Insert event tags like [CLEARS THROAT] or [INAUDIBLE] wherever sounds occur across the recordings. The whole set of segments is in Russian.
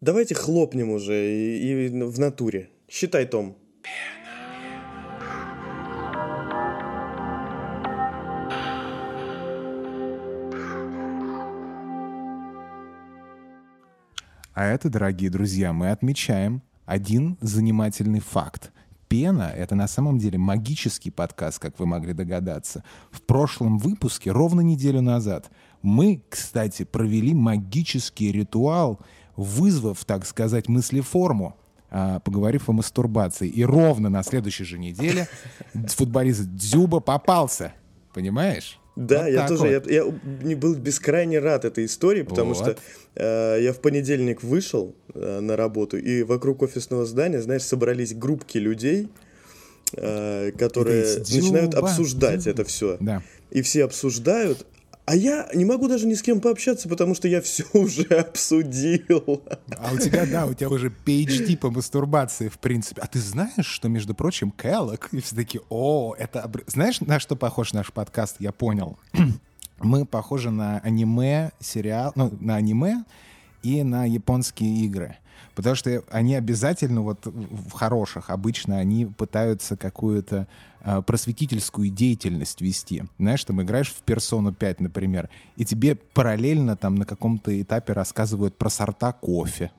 Давайте хлопнем уже и, и в натуре. Считай, Том. А это, дорогие друзья, мы отмечаем один занимательный факт. Пена — это на самом деле магический подкаст, как вы могли догадаться. В прошлом выпуске, ровно неделю назад, мы, кстати, провели магический ритуал, вызвав, так сказать, мыслеформу, а, поговорив о мастурбации. И ровно на следующей же неделе [LAUGHS] футболист Дзюба попался. Понимаешь? Да, вот я тоже, вот. я, я был бескрайне рад этой истории, потому вот. что э, я в понедельник вышел э, на работу, и вокруг офисного здания, знаешь, собрались группки людей, э, которые начинают обсуждать это все. Да. И все обсуждают, а я не могу даже ни с кем пообщаться, потому что я [LAUGHS] все уже обсудил. А у тебя, да, у тебя уже PhD по мастурбации, в принципе. А ты знаешь, что, между прочим, Кэллок, и все таки о, это... Знаешь, на что похож наш подкаст? Я понял. [CLEARS THROAT] Мы похожи на аниме, сериал, ну, на аниме и на японские игры. Потому что они обязательно, вот в хороших, обычно они пытаются какую-то э, просветительскую деятельность вести. Знаешь, там играешь в персону 5, например, и тебе параллельно там на каком-то этапе рассказывают про сорта кофе.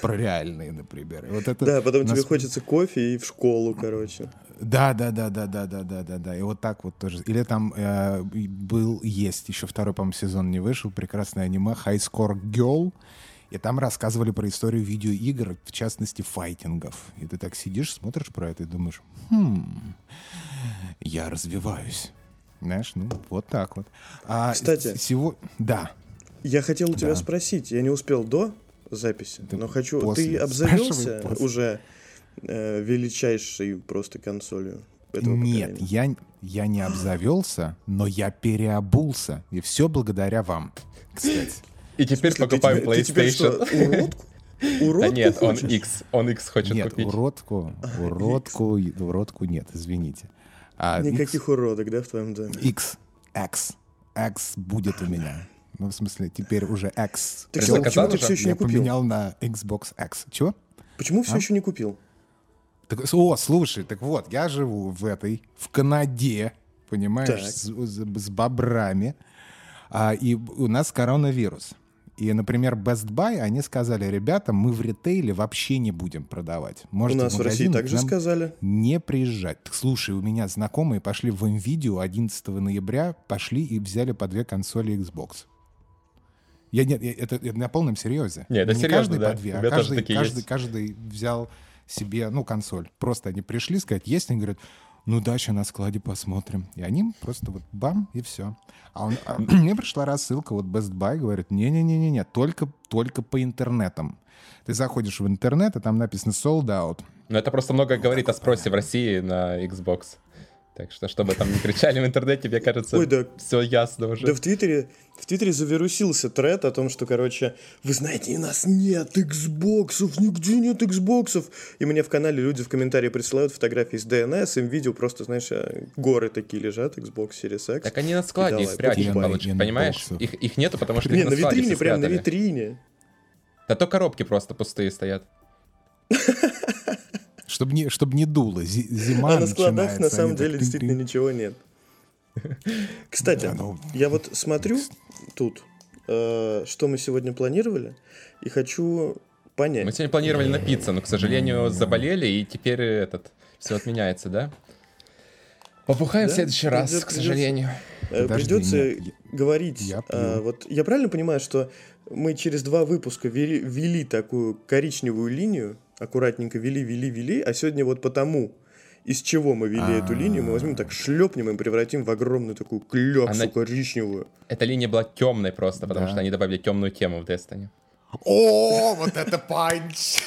Про реальные, например. Вот это да, потом нас... тебе хочется кофе и в школу, короче. Да, да, да, да, да, да, да, да, да. И вот так вот тоже. Или там э, был, есть, еще второй, по-моему, сезон не вышел, прекрасное аниме High Score Girl. И там рассказывали про историю видеоигр, в частности, файтингов. И ты так сидишь, смотришь про это и думаешь, хм, я развиваюсь. Знаешь, ну, вот так вот. А Кстати, всего... Да. Я хотел у тебя да. спросить, я не успел до записи, да но хочу... После. Ты обзавелся уже э, величайшей просто консолью Нет, я, я не обзавелся, но я переобулся. И все благодаря вам, кстати. И теперь смысле, покупаем ты, PlayStation. Ты уродку? [LAUGHS] Уродку да нет, хочешь? он X, он X хочет нет, купить. уродку, уродку, X. уродку нет, извините. А Никаких X, уродок, да, в твоем доме? X, X, X будет у меня. Ну, в смысле, теперь уже X. Так что, почему ты все еще не купил? Я поменял на Xbox X. Чего? Почему все а? еще не купил? Так, о, слушай, так вот, я живу в этой, в Канаде, понимаешь, с, с, с бобрами, а, и у нас коронавирус. И, например, Best Buy, они сказали, ребята, мы в ритейле вообще не будем продавать. Можете у нас в, в России также сказали. Не приезжать. Так, слушай, у меня знакомые пошли в NVIDIA 11 ноября, пошли и взяли по две консоли Xbox. Я, нет, это, это на полном серьезе. Нет, это не серьезно, каждый да. по две, а каждый, каждый, каждый взял себе, ну, консоль. Просто они пришли сказать, есть, они говорят, ну дальше на складе посмотрим. И они просто вот бам, и все. А, он, а [CLEARS THROAT] мне пришла рассылка, вот Best Buy говорит, не-не-не-не, только, только по интернетам. Ты заходишь в интернет, и там написано sold out. Ну это просто много говорит о спросе в России на Xbox. Так что, чтобы там не кричали в интернете, мне кажется, Ой, да, все ясно уже. Да в Твиттере, в Твиттере завирусился тред о том, что, короче, вы знаете, у нас нет Xboxов, нигде нет Xboxов. И мне в канале люди в комментарии присылают фотографии с DNS, им видео просто, знаешь, э, горы такие лежат, Xbox Series X. Так они на складе их спрячут, понимаешь? Их, их нету, потому что Не, на, на витрине, прям на витрине. Да то коробки просто пустые стоят. [LAUGHS] Чтобы не, чтобы не дуло. Зима А на складах на самом деле действительно ничего нет. [LAUGHS] Кстати, ну, я вот смотрю тут, э, что мы сегодня планировали, и хочу понять. Мы сегодня планировали напиться, но, к сожалению, заболели, и теперь этот все отменяется, да? Побухаем да? в следующий раз, придется, к сожалению. Подожди, придется нет, говорить. Я, а, вот я правильно понимаю, что мы через два выпуска вели, вели такую коричневую линию, аккуратненько вели, вели, вели, а сегодня вот потому, из чего мы вели эту линию, мы возьмем так шлепнем и превратим в огромную такую кляксу Она... коричневую. Эта линия была темной просто, потому да. что они добавили темную тему в Destiny. О, вот это панч!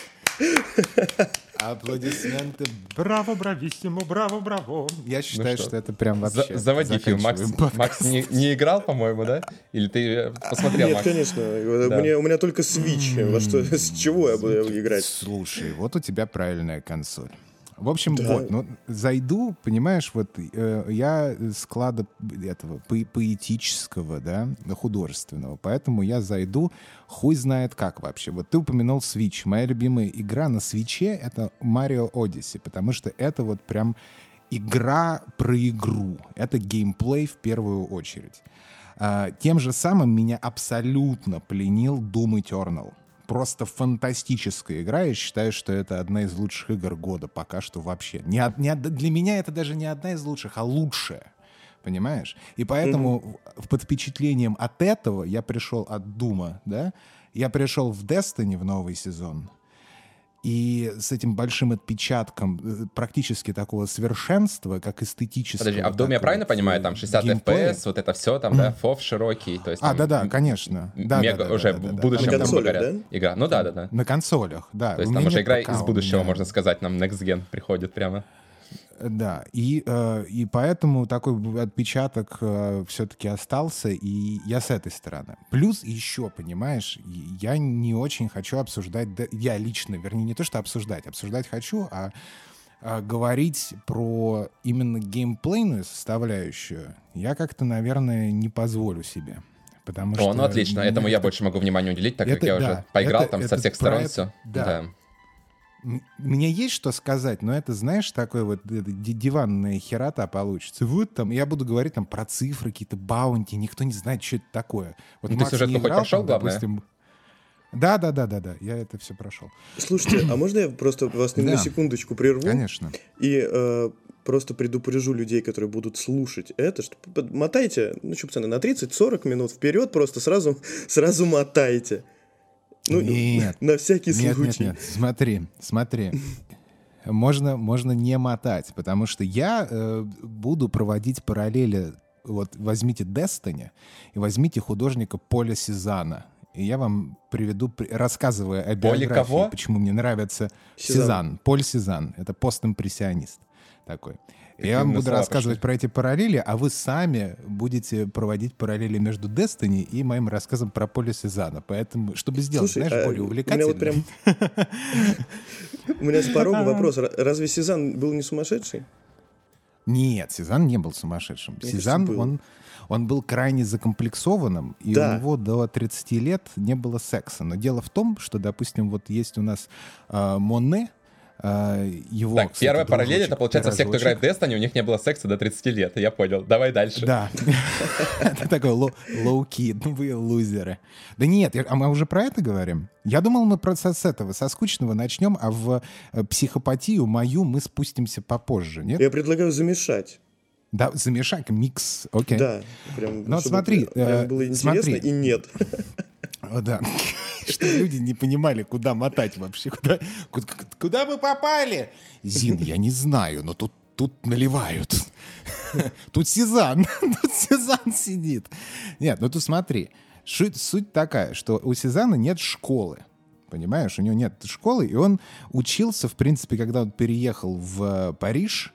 Аплодисменты. Браво, брависсимо, браво, браво. Я ну считаю, ну что? что это прям вообще... За заводи фильм. Макс, Макс не, не играл, по-моему, да? Или ты э, посмотрел, Нет, Макс? конечно. Да. Мне, у меня только Switch. Во что, с чего я буду играть? Слушай, вот у тебя правильная консоль. В общем, да. вот, ну, зайду, понимаешь, вот э, я склада этого по поэтического, да, художественного, поэтому я зайду, хуй знает как вообще. Вот ты упомянул Switch. Моя любимая игра на свече — это Mario Odyssey, потому что это вот прям игра про игру. Это геймплей в первую очередь. А, тем же самым меня абсолютно пленил Doom Eternal просто фантастическая игра. Я считаю, что это одна из лучших игр года пока что вообще. Не, не, для меня это даже не одна из лучших, а лучшая. Понимаешь? И поэтому mm-hmm. под впечатлением от этого я пришел от Дума, да? Я пришел в Destiny в новый сезон и с этим большим отпечатком э, практически такого совершенства, как эстетического. Подожди, а в Доме я правильно понимаю, там 60 геймплея? FPS, вот это все там, да, фов широкий, то есть А, да-да, конечно. Да, мега, да, уже да, в будущем, на консолях, говорят, да? игра. Ну да-да-да. На консолях, да. То есть там уже игра из будущего, можно сказать, нам Next Gen приходит прямо. Да, и, э, и поэтому такой отпечаток э, все-таки остался, и я с этой стороны. Плюс еще, понимаешь, я не очень хочу обсуждать, я лично, вернее, не то, что обсуждать, обсуждать хочу, а, а говорить про именно геймплейную составляющую я как-то, наверное, не позволю себе. Потому О, что ну отлично, этому это... я больше могу внимания уделить, так это, как я да, уже поиграл это, там это со всех сторон это, все. Да, да. Мне есть что сказать, но это, знаешь, такой вот диванная херота получится. Вот там, я буду говорить там про цифры, какие-то баунти, никто не знает, что это такое. Вот ну, ты сюжетку хоть прошел, главное? Допустим, да, да, да, да, да, я это все прошел. Слушайте, а можно я просто вас на, да. секундочку прерву? Конечно. И э, просто предупрежу людей, которые будут слушать это, что мотайте, ну что, пацаны, на 30-40 минут вперед просто сразу, [LAUGHS] сразу мотайте. Ну, нет. На всякий нет, случай. Нет, нет, смотри, смотри. Можно, можно не мотать, потому что я э, буду проводить параллели. Вот возьмите Destiny и возьмите художника Поля Сезана. И я вам приведу, рассказывая о биографии, кого? почему мне нравится Сезан. Сезан. Поль Сезан. Это постимпрессионист такой. Я вам буду рассказывать про эти параллели, а вы сами будете проводить параллели между Destiny и моим рассказом про поле Сезана. Поэтому, чтобы сделать, Слушай, знаешь, а более увлекательно. У меня, вот прям... [LAUGHS] у меня с порога вопрос. Разве Сезан был не сумасшедший? Нет, Сезан не был сумасшедшим. Мне Сезан, он, он был крайне закомплексованным, и да. у него до 30 лет не было секса. Но дело в том, что, допустим, вот есть у нас э, Моне, его... Так, кстати, первая параллель, это получается все, кто играет в Destiny, у них не было секса до 30 лет, я понял. Давай дальше. Да. [LAUGHS] Это такой low-key, ну вы лузеры. Да нет, а мы уже про это говорим? Я думал, мы про с этого, со скучного начнем, а в э, психопатию мою мы спустимся попозже, нет? Я предлагаю замешать. Да, замешать, микс, окей. Да, прям, Но смотри, э, было интересно смотри. и нет. [LAUGHS] Да. [LAUGHS] Что люди не понимали, куда мотать вообще. Куда, куда, куда мы попали? Зин, я не знаю, но тут, тут наливают. [LAUGHS] Тут Сезанн. [LAUGHS] Тут Сезанн сидит. Нет, ну тут смотри. Суть, такая, что у Сезанна нет школы. Понимаешь, у него нет школы, и он учился, в принципе, когда он переехал в Париж,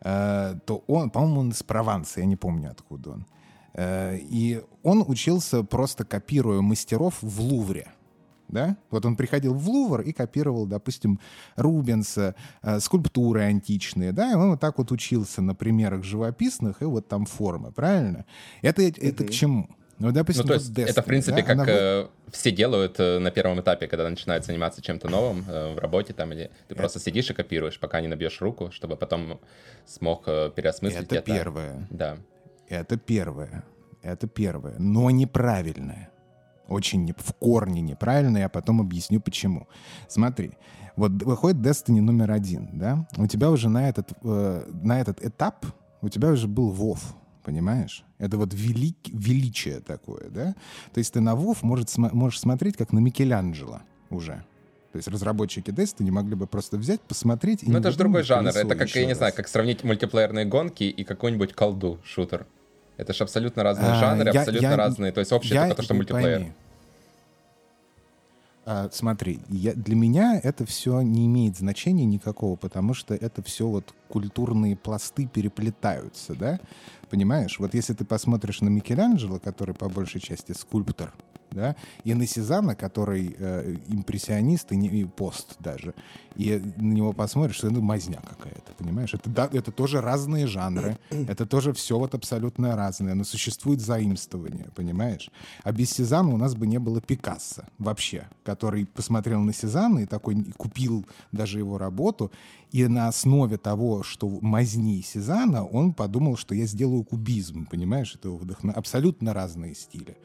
э, то он, по-моему, он из Прованса, я не помню, откуда он. Э, и он учился просто копируя мастеров в Лувре. Да? Вот он приходил в Лувр и копировал, допустим, Рубенса, э, скульптуры античные, да, и он вот так вот учился на примерах живописных и вот там формы, правильно? Это, mm-hmm. это к чему? Ну, допустим, ну, то есть Destiny, это, в принципе, да? как Она... э, все делают э, на первом этапе, когда начинают заниматься чем-то новым э, в работе там, или ты это... просто сидишь и копируешь, пока не набьешь руку, чтобы потом смог э, переосмыслить это. Это первое. Да. Это первое. Это первое. Но неправильное. Очень не, в корне неправильное, я потом объясню почему. Смотри, вот выходит Destiny номер один, да? У тебя уже на этот, э, на этот этап, у тебя уже был WoW, понимаешь? Это вот велик, величие такое, да? То есть ты на WoW может, можешь смотреть как на Микеланджело уже. То есть разработчики Destiny могли бы просто взять, посмотреть... Ну это же другой жанр. Это как, я не знаю, как сравнить мультиплеерные гонки и какой-нибудь колду, шутер. Это же абсолютно разные а, жанры, я, абсолютно я, разные. То есть общее я, только то, что мультиплеер. Пойми. А, смотри, я, для меня это все не имеет значения никакого, потому что это все вот культурные пласты переплетаются, да? Понимаешь? Вот если ты посмотришь на Микеланджело, который по большей части скульптор, да, и на Сезанна, который э, импрессионист и, не, и пост даже, и на него посмотришь, это мазня какая-то, понимаешь? Это, да, это тоже разные жанры, это тоже все вот абсолютно разное, но существует заимствование, понимаешь? А без Сезанна у нас бы не было Пикассо вообще, который посмотрел на Сезанна и такой купил даже его работу, и на основе того, что мазни Сезанна, он подумал, что я сделаю кубизм, понимаешь? Это вдохно... абсолютно разные стили.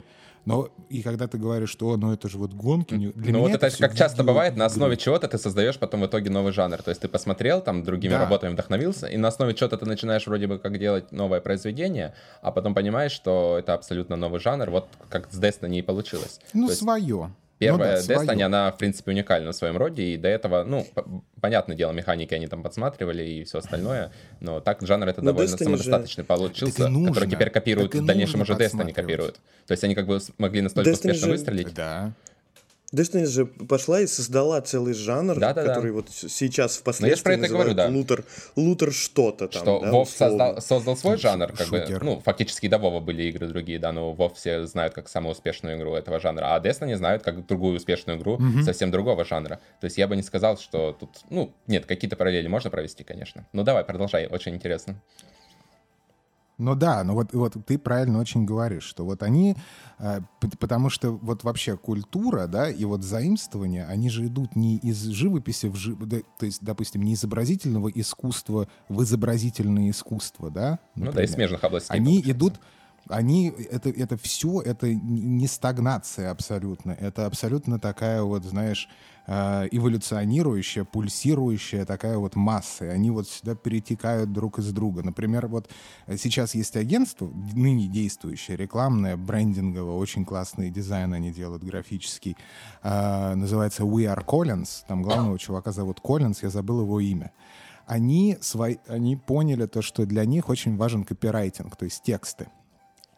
Но и когда ты говоришь, что ну это же вот гонки... Для ну вот это, это как часто бывает, на основе чего-то ты создаешь потом в итоге новый жанр. То есть ты посмотрел, там другими да. работами вдохновился, и на основе чего-то ты начинаешь вроде бы как делать новое произведение, а потом понимаешь, что это абсолютно новый жанр. Вот как с Destiny и получилось. Ну, То свое. Первая ну, да, Destiny, она, в принципе, уникальна в своем роде, и до этого, ну, понятное дело, механики они там подсматривали и все остальное, но так жанр это но довольно Destiny самодостаточный же... получился, нужно, который теперь копируют, в дальнейшем уже Destiny копируют. То есть они как бы смогли настолько Destiny успешно же... выстрелить. Да. Destiny же пошла и создала целый жанр, да, да, который да. вот сейчас впоследствии ну, называют говорю, да. лутер, лутер что-то там. Что да, WoW создал, создал свой жанр, как Шутер. бы, ну, фактически до WoW были игры другие, да, но WoW все знают как самую успешную игру этого жанра, а Destiny знают как другую успешную игру угу. совсем другого жанра. То есть я бы не сказал, что тут, ну, нет, какие-то параллели можно провести, конечно. Ну давай, продолжай, очень интересно. Ну да, ну вот, вот ты правильно очень говоришь, что вот они, э, потому что вот вообще культура, да, и вот заимствования, они же идут не из живописи в жив... то есть, допустим, не изобразительного искусства в изобразительное искусство, да? Например. Ну да, из смежных областей. Они идут, они, это, это все, это не стагнация абсолютно, это абсолютно такая вот, знаешь, Э, эволюционирующая, пульсирующая такая вот масса. И они вот сюда перетекают друг из друга. Например, вот сейчас есть агентство, ныне действующее, рекламное, брендинговое, очень классный дизайн они делают, графический. Э, называется We Are Collins. Там главного чувака зовут Коллинз, я забыл его имя они, свои, они поняли то, что для них очень важен копирайтинг, то есть тексты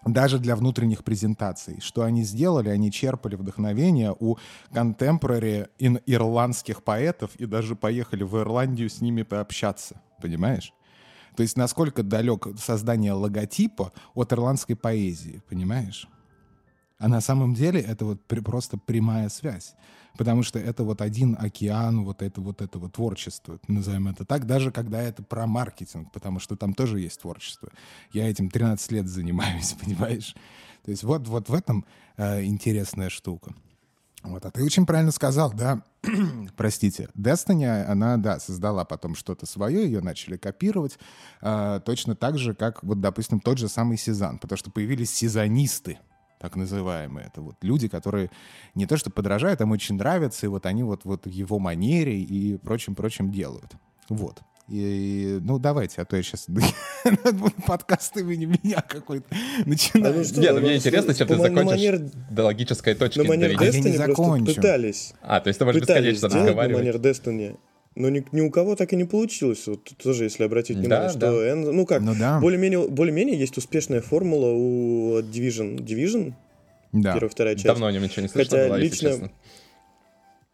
даже для внутренних презентаций. Что они сделали? Они черпали вдохновение у контемпорари ирландских поэтов и даже поехали в Ирландию с ними пообщаться. Понимаешь? То есть насколько далек создание логотипа от ирландской поэзии, понимаешь? А на самом деле это вот при, просто прямая связь потому что это вот один океан вот это вот этого творчества, назовем это так, даже когда это про маркетинг, потому что там тоже есть творчество. Я этим 13 лет занимаюсь, [LAUGHS] понимаешь? То есть вот, вот в этом э, интересная штука. Вот, а ты очень правильно сказал, да, [CLEARS THROAT] простите, Destiny, она, да, создала потом что-то свое, ее начали копировать, э, точно так же, как, вот, допустим, тот же самый Сезан, потому что появились сезонисты, так называемые. Это вот люди, которые не то что подражают, а им очень нравятся, и вот они вот, вот его манере и прочим-прочим делают. Вот. И, ну, давайте, а то я сейчас [LAUGHS] подкаст имени меня какой-то начинаю. А ну, Нет, ну, мне интересно, чем ты закончишь до логической точки. На манер Destiny просто пытались. А, то есть ты можешь бесконечно разговаривать. на манер Destiny. Но ни, ни у кого так и не получилось. Вот тоже, если обратить внимание, да, что да. N, ну как, ну, да. более-менее, более-менее есть успешная формула у Division. Division? Да. Первая, вторая часть. Давно о нем ничего не слышно Хотя было, лично... если честно.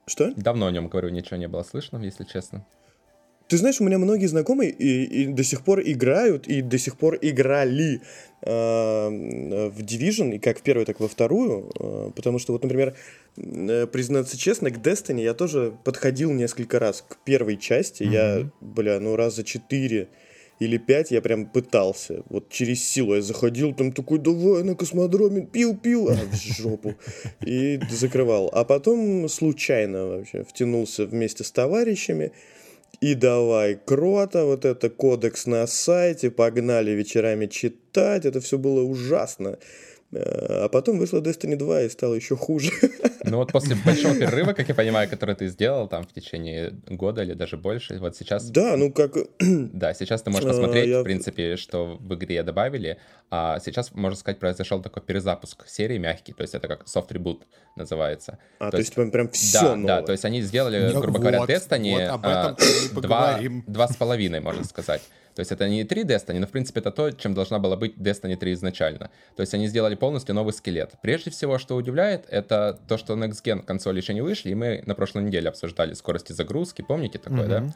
Что? Давно о нем, говорю, ничего не было слышно, если честно. Ты знаешь, у меня многие знакомые и, и до сих пор играют, и до сих пор играли э, в Division, и как в первую, так и во вторую, э, потому что вот, например, э, признаться честно, к Destiny я тоже подходил несколько раз к первой части, mm-hmm. я, бля, ну раза четыре или пять я прям пытался, вот через силу я заходил, там такой, давай на космодроме, пил-пил, а в жопу, и закрывал. А потом случайно вообще втянулся вместе с товарищами, и давай крота, вот это кодекс на сайте, погнали вечерами читать, это все было ужасно. Э, а потом вышла Destiny 2 и стало еще хуже. [LAUGHS] Ну вот после большого перерыва, как я понимаю, который ты сделал там в течение года или даже больше, вот сейчас... Да, ну как... [CLEARS THROAT] Да, сейчас ты можешь посмотреть, я... в принципе, что в игре добавили, а сейчас, можно сказать, произошел такой перезапуск серии мягкий, то есть это как soft reboot называется. А, то, то есть, есть прям все да, новое. Да, то есть они сделали, грубо вот, говоря, Destiny вот а, два, два с половиной, можно сказать. То есть это не 3 Destiny, но в принципе это то, чем должна была быть Destiny 3 изначально. То есть они сделали полностью новый скелет. Прежде всего, что удивляет, это то, что Next Gen консоли еще не вышли, и мы на прошлой неделе обсуждали скорости загрузки, помните такое, mm-hmm. да?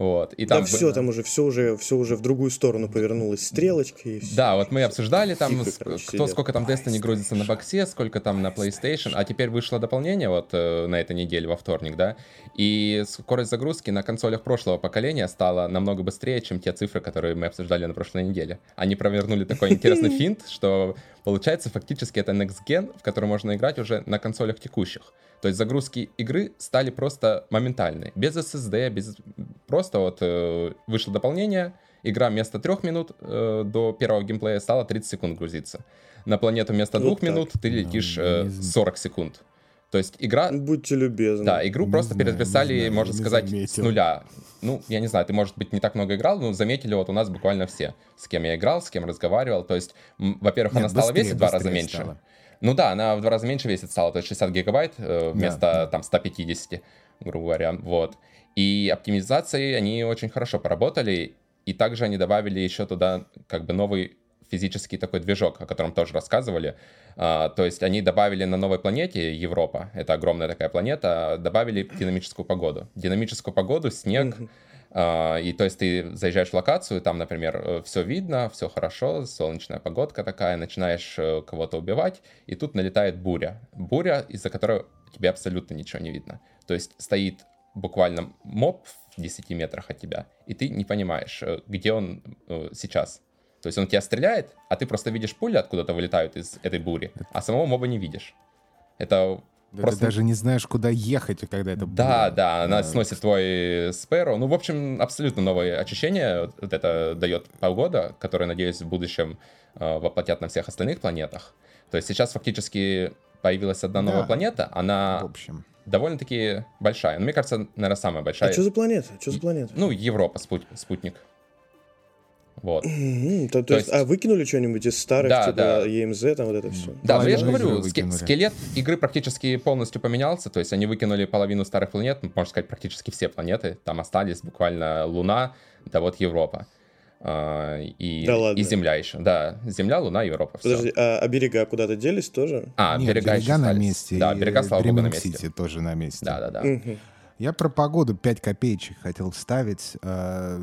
Вот. И там да все, там уже все уже все уже в другую сторону повернулось стрелочка и все. Да, вот мы обсуждали там, Тихо, короче, кто сидят. сколько там Destiny грузится на боксе, сколько там на PlayStation, а теперь вышло дополнение вот э, на этой неделе во вторник, да, и скорость загрузки на консолях прошлого поколения стала намного быстрее, чем те цифры, которые мы обсуждали на прошлой неделе. Они провернули такой [LAUGHS] интересный финт, что получается фактически это Next Gen, в который можно играть уже на консолях текущих. То есть загрузки игры стали просто моментальные, без SSD, без просто вот э, вышло дополнение, игра вместо трех минут э, до первого геймплея стала 30 секунд грузиться. На планету вместо вот двух так. минут ты летишь э, 40 секунд. То есть игра... Будьте любезны. Да, игру не просто знаю, переписали, знаю, можно сказать, заметил. с нуля. Ну, я не знаю, ты, может быть, не так много играл, но заметили вот у нас буквально все, с кем я играл, с кем разговаривал. То есть, во-первых, она стала весить в два раза меньше. Стала. Ну да, она в два раза меньше весит стала, то есть 60 гигабайт э, вместо да, там 150, грубо говоря, вот. И оптимизации они очень хорошо поработали, и также они добавили еще туда как бы новый физический такой движок, о котором тоже рассказывали. А, то есть они добавили на новой планете Европа, это огромная такая планета, добавили динамическую погоду. Динамическую погоду, снег, mm-hmm и то есть ты заезжаешь в локацию, там, например, э, все видно, все хорошо, солнечная погодка такая, начинаешь э, кого-то убивать, и тут налетает буря. Буря, из-за которой тебе абсолютно ничего не видно. То есть стоит буквально моб в 10 метрах от тебя, и ты не понимаешь, э, где он сейчас. То есть он тебя стреляет, а ты просто видишь пули откуда-то вылетают из этой бури, а самого моба не видишь. Это да Просто... Ты даже не знаешь, куда ехать, когда это Да, будет. да, она да. сносит твой Спэро. Ну, в общем, абсолютно новое очищение. Вот это дает полгода, которое, надеюсь, в будущем э, воплотят на всех остальных планетах. То есть сейчас фактически появилась одна новая да. планета, она в общем. довольно-таки большая. Ну, мне кажется, наверное, самая большая. А что за планета? Что за планета? Ну, Европа, спут... спутник. Вот. Mm-hmm. То, то, то есть, есть, а выкинули что-нибудь из старых, да, типа да. EMZ, там вот это все? Да, но ну, я же говорю, ски- скелет игры практически полностью поменялся, то есть они выкинули половину старых планет, ну, можно сказать, практически все планеты, там остались буквально Луна, да вот Европа. А, и, да ладно. и Земля еще. Да, Земля, Луна, Европа. Все. Подожди, а, а берега куда-то делись тоже? А, Нет, берега, берега на месте. Да, берега, слава богу, на месте. Сити тоже на месте. Да, да, да. Угу. Я про погоду 5 копеечек хотел вставить. А,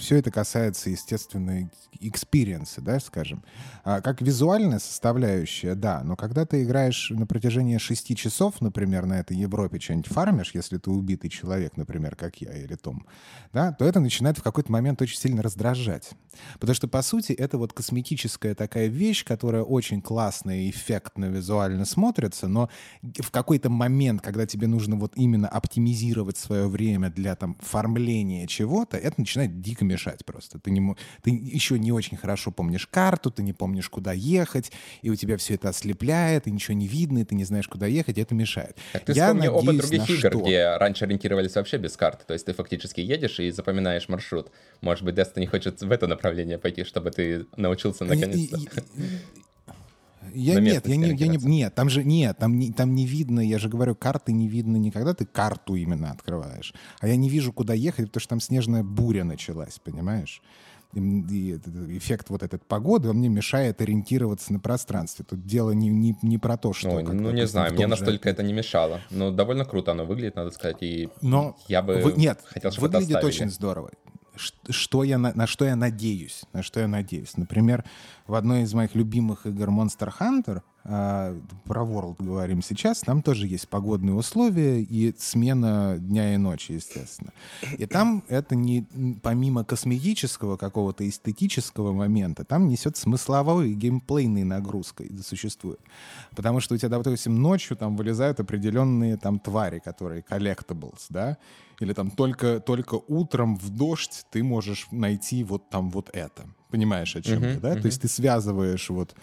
Все это касается, естественно, экспириенса, да, скажем. А, как визуальная составляющая, да, но когда ты играешь на протяжении 6 часов, например, на этой Европе что-нибудь фармишь, если ты убитый человек, например, как я или Том, да, то это начинает в какой-то момент очень сильно раздражать. Потому что, по сути, это вот косметическая такая вещь, которая очень классно и эффектно визуально смотрится, но в какой-то момент, когда тебе нужно вот именно оптимизировать оптимизировать свое время для там фармления чего-то, это начинает дико мешать просто. Ты, не, ты еще не очень хорошо помнишь карту, ты не помнишь, куда ехать, и у тебя все это ослепляет, и ничего не видно, и ты не знаешь, куда ехать, и это мешает. Так ты Я вспомни опыт других игр, что? где раньше ориентировались вообще без карты, то есть ты фактически едешь и запоминаешь маршрут. Может быть, Destiny хочет в это направление пойти, чтобы ты научился наконец-то. Я, нет, я не, я не, нет, там же нет, там не, там не видно, я же говорю, карты не видно никогда, ты карту именно открываешь. А я не вижу, куда ехать, потому что там снежная буря началась, понимаешь? И, эффект вот этот погоды, он мне мешает ориентироваться на пространстве. Тут дело не, не, не про то, что... Ой, ну, не знаю, мне настолько же... это не мешало. Но довольно круто оно выглядит, надо сказать, и Но я бы вы... Нет, хотел, чтобы выглядит это очень здорово что я, на, на что я надеюсь, на что я надеюсь. Например, в одной из моих любимых игр Monster Hunter, э, про World говорим сейчас, там тоже есть погодные условия и смена дня и ночи, естественно. И там это не, помимо косметического какого-то эстетического момента, там несет смысловой и геймплейной нагрузкой существует. Потому что у тебя, допустим, ночью там вылезают определенные там твари, которые collectibles, да, или там только, только утром в дождь ты можешь найти вот там вот это. Понимаешь, о чем uh-huh, я, да? Uh-huh. То есть ты связываешь вот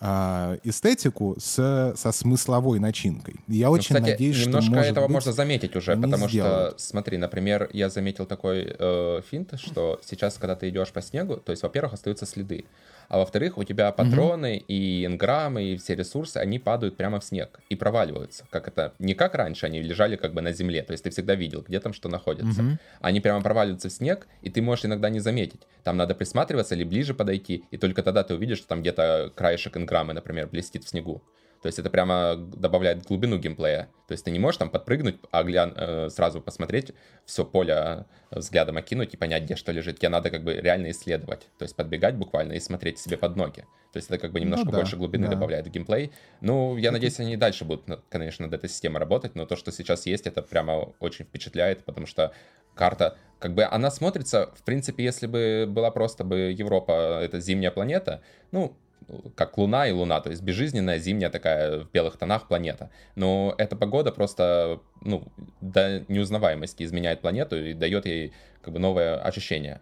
а, эстетику с, со смысловой начинкой. Я ну, очень кстати, надеюсь, что немножко этого быть, можно заметить уже, потому сделают. что, смотри, например, я заметил такой э, финт, что сейчас, когда ты идешь по снегу, то есть, во-первых, остаются следы а во-вторых, у тебя патроны mm-hmm. и инграммы, и все ресурсы, они падают прямо в снег и проваливаются. Как это, не как раньше, они лежали как бы на земле, то есть ты всегда видел, где там что находится. Mm-hmm. Они прямо проваливаются в снег, и ты можешь иногда не заметить. Там надо присматриваться или ближе подойти, и только тогда ты увидишь, что там где-то краешек инграммы, например, блестит в снегу. То есть это прямо добавляет глубину геймплея. То есть ты не можешь там подпрыгнуть, а гля... э, сразу посмотреть, все поле э, взглядом окинуть и понять, где что лежит. Тебе надо как бы реально исследовать. То есть подбегать буквально и смотреть себе под ноги. То есть это как бы немножко ну, да, больше глубины да. добавляет в геймплей. Ну, я надеюсь, они и дальше будут, конечно, над этой системой работать, но то, что сейчас есть, это прямо очень впечатляет, потому что карта, как бы она смотрится, в принципе, если бы была просто бы Европа, это зимняя планета, ну, как Луна и Луна, то есть безжизненная зимняя такая в белых тонах планета. Но эта погода просто, ну, до неузнаваемости изменяет планету и дает ей как бы новое ощущение.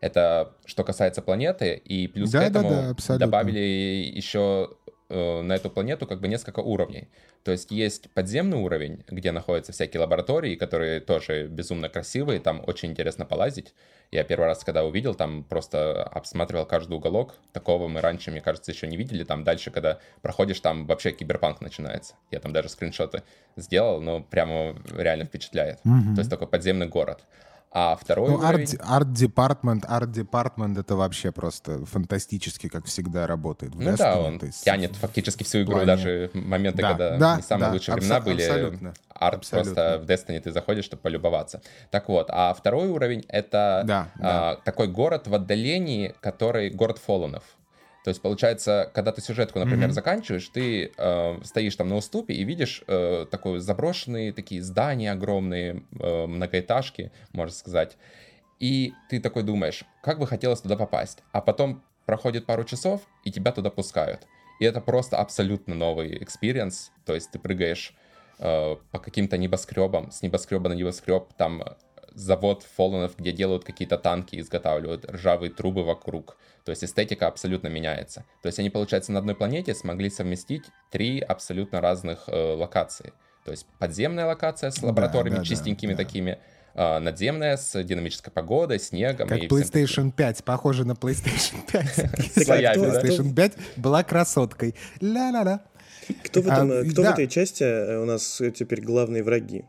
Это что касается планеты, и плюс да, к этому да, да, добавили еще э, на эту планету как бы несколько уровней. То есть есть подземный уровень, где находятся всякие лаборатории, которые тоже безумно красивые, там очень интересно полазить. Я первый раз, когда увидел, там просто обсматривал каждый уголок. Такого мы раньше, мне кажется, еще не видели. Там дальше, когда проходишь, там вообще киберпанк начинается. Я там даже скриншоты сделал, но прямо реально впечатляет. Mm-hmm. То есть такой подземный город. А второй ну, уровень... арт-департмент, арт-департмент это вообще просто фантастически, как всегда, работает. В ну Destiny, да, он есть... тянет фактически всю игру, плане... даже моменты, да, когда да, не самые да, лучшие времена абсо- были. Абсолютно. Арт абсолютно. просто в Destiny ты заходишь, чтобы полюбоваться. Так вот, а второй уровень это да, а, да. такой город в отдалении, который город Фолланов. То есть, получается, когда ты сюжетку, например, mm-hmm. заканчиваешь, ты э, стоишь там на уступе и видишь э, такой заброшенные такие здания огромные, э, многоэтажки, можно сказать. И ты такой думаешь, как бы хотелось туда попасть. А потом проходит пару часов, и тебя туда пускают. И это просто абсолютно новый experience. То есть ты прыгаешь э, по каким-то небоскребам, с небоскреба на небоскреб, там завод Fallen ов, где делают какие-то танки, изготавливают ржавые трубы вокруг. То есть эстетика абсолютно меняется. То есть они, получается, на одной планете смогли совместить три абсолютно разных э, локации. То есть подземная локация с лабораториями да, да, чистенькими да, такими, э, надземная с динамической погодой, снегом. Как и PlayStation 5, похоже на PlayStation [LAUGHS] 5. PlayStation 5 была красоткой. Ля-ля-ля. Кто, в, этом, а, кто да. в этой части э, у нас теперь главные враги?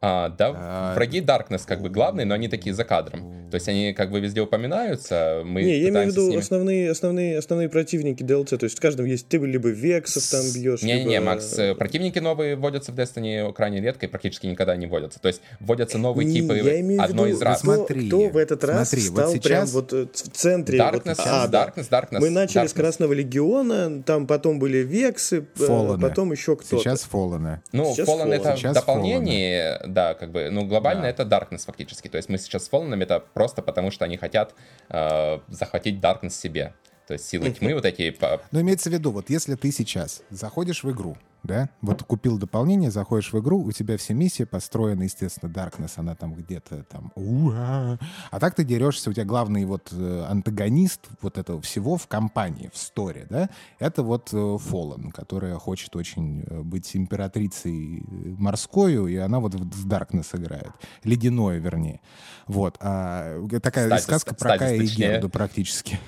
А, да, а... враги Darkness как бы главные, но они такие за кадром. То есть они как бы везде упоминаются. Мы не, я имею в виду ними... основные, основные, основные противники DLC. То есть в каждом есть ты либо Вексов там бьешь. Не-не-не, либо... Макс, э, противники новые вводятся в Destiny крайне редко и практически никогда не вводятся. То есть вводятся новые не, типы я имею одной виду, из раз. Кто, смотри, кто в этот раз смотри, стал вот сейчас... прям вот э, в центре? Darkness, вот, а, Darkness, Darkness. Мы начали Darkness. с Красного Легиона, там потом были Вексы, Fallen. потом еще кто-то. Сейчас Fallen. Ну, Fallen это сейчас дополнение, да, как бы, ну, глобально да. это Darkness фактически. То есть мы сейчас с Fallen это просто потому, что они хотят э, захватить Darkness себе. То есть силы тьмы вот эти... Но имеется в виду, вот если ты сейчас заходишь в игру, да, вот купил дополнение, заходишь в игру, у тебя все миссии построены, естественно, Darkness, она там где-то там... Уа! А так ты дерешься, у тебя главный вот э, антагонист вот этого всего в компании, в сторе, да, это вот э, Fallen, которая хочет очень э, быть императрицей морскою, и она вот в Darkness играет. Ледяное, вернее. Вот. А, такая кстати, сказка про Кая и Герду практически.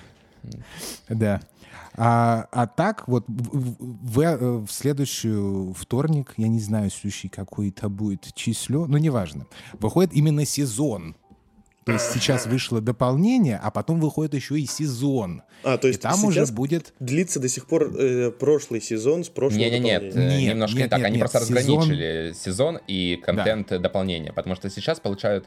Да. А, а так, вот в, в, э, в следующий вторник, я не знаю, следующий какой-то будет число, но неважно, выходит именно сезон. То есть сейчас вышло дополнение, а потом выходит еще и сезон. А, то есть и там уже будет... длится до сих пор э, прошлый сезон с прошлого не, не, нет, нет, немножко нет, не так. Нет, Они нет, просто сезон... разграничили сезон и контент да. дополнения, потому что сейчас получают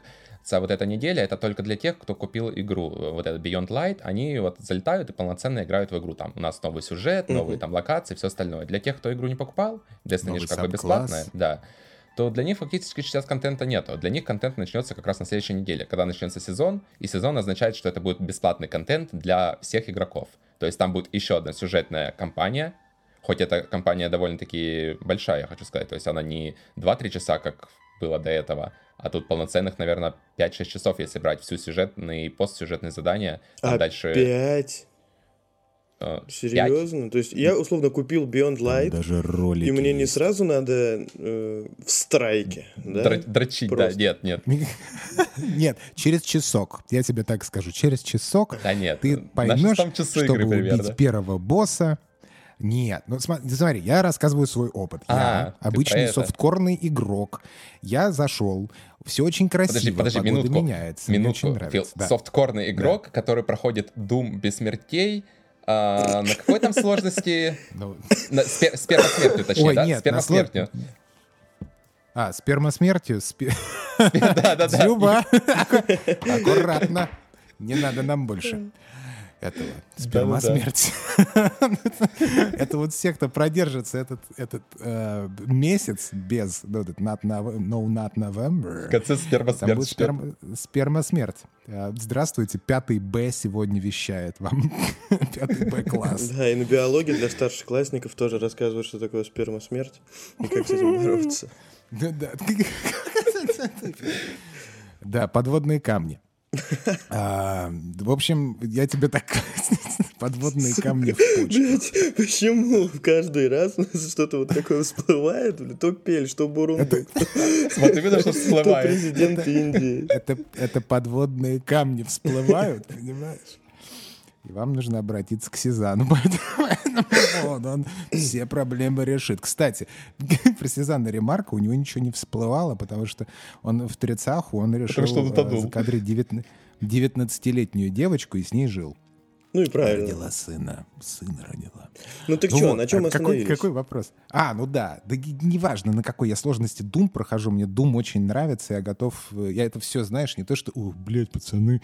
вот эта неделя это только для тех, кто купил игру, вот этот Beyond Light, они вот залетают и полноценно играют в игру. Там у нас новый сюжет, новые там локации, все остальное. Для тех, кто игру не покупал, Destiny же как бы бесплатная, да, то для них фактически сейчас контента нету. Для них контент начнется как раз на следующей неделе, когда начнется сезон, и сезон означает, что это будет бесплатный контент для всех игроков. То есть там будет еще одна сюжетная кампания, хоть эта компания довольно-таки большая, я хочу сказать, то есть она не 2-3 часа, как было до этого, а тут полноценных, наверное, 5-6 часов, если брать всю сюжетные и постсюжетные задания. Там а дальше... 5? Uh, Серьезно? 5? То есть я условно купил Beyond Light, даже ролики и мне не сразу надо э, в страйке, да? Дрочить, Просто. да, нет, нет. [LAUGHS] Нет, через часок, я тебе так скажу, через часок да нет, ты поймешь, чтобы убить первого босса, нет, ну смотри, я рассказываю свой опыт. А, я обычный софткорный игрок. Я зашел, все очень красиво, подожди, подожди, погода минутку, меняется. Минутку, Мне очень нравится. Да. Софткорный игрок, да. который проходит Doom без смертей, А, на какой там сложности? Ну. С первой смертью, точнее, да? С первой смертью. А, спермосмертью? Да-да-да. [LAUGHS] Дзюба! [LAUGHS] Аккуратно. Не надо нам больше этого. Сперма смерти. [LAUGHS] Это вот все, кто продержится этот, этот э, месяц без not no, not November. В конце сперма-смерть. Сперма, сперма-смерть. Э, здравствуйте, пятый Б сегодня вещает вам. [LAUGHS] пятый Б-класс. Да, и на биологии для старших классников тоже рассказывают, что такое сперма-смерть и как с этим бороться. Да, да. [LAUGHS] Да, подводные камни. [LAUGHS] А, в общем, я тебе так [LAUGHS] подводные камни в почку. почему каждый раз [LAUGHS] что-то вот такое всплывает? То Пель, что Бурундук. Смотри, видно, что всплывает. президент Индии. Это подводные камни всплывают, понимаешь? И вам нужно обратиться к Сезану. [LAUGHS] Поэтому он, он все проблемы решит. Кстати, [LAUGHS] про Сезанна ремарка, у него ничего не всплывало, потому что он в Трицаху, он решил э, закадрить 19-летнюю девочку и с ней жил. Ну и правильно. Родила сына. Сына родила. Ну так ну, что, вот. на чем а какой, какой вопрос? А, ну да. Да неважно, на какой я сложности Doom прохожу. Мне Doom очень нравится. Я готов... Э, я это все, знаешь, не то, что... О, блядь, пацаны,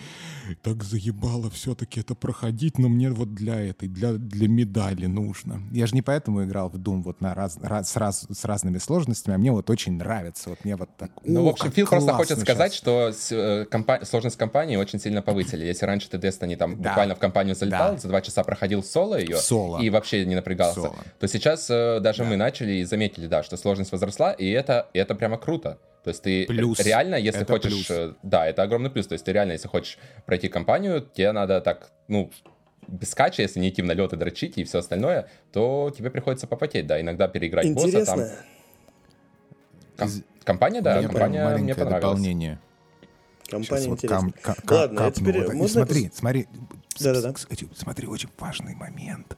так заебало все-таки это проходить, но мне вот для этой, для, для медали нужно. Я же не поэтому играл в Doom вот на раз, раз, с, раз, с разными сложностями, а мне вот очень нравится. Вот мне вот так... Ну, в общем, Фил просто хочет сказать, что э, компа- сложность компании очень сильно повысили. Если раньше ты Destiny там да. буквально в компанию залетал, да. за два часа проходил соло ее, соло. и вообще не напрягался, соло. то сейчас э, даже да. мы начали и заметили, да, что сложность возросла, и это, и это прямо круто. То есть ты плюс. реально, если это хочешь... Плюс. Да, это огромный плюс. То есть ты реально, если хочешь пройти компанию, тебе надо так, ну, без кача, если не идти в налеты, дрочить и все остальное, то тебе приходится попотеть, да, иногда переиграть Интересно. босса там. Ком- компания, да, компания мне понравилась. дополнение. Компания интересная. Вот кам- кам- Ладно, а теперь вот, можно... Смотри, смотри, да-да-да. Смотри, очень важный момент.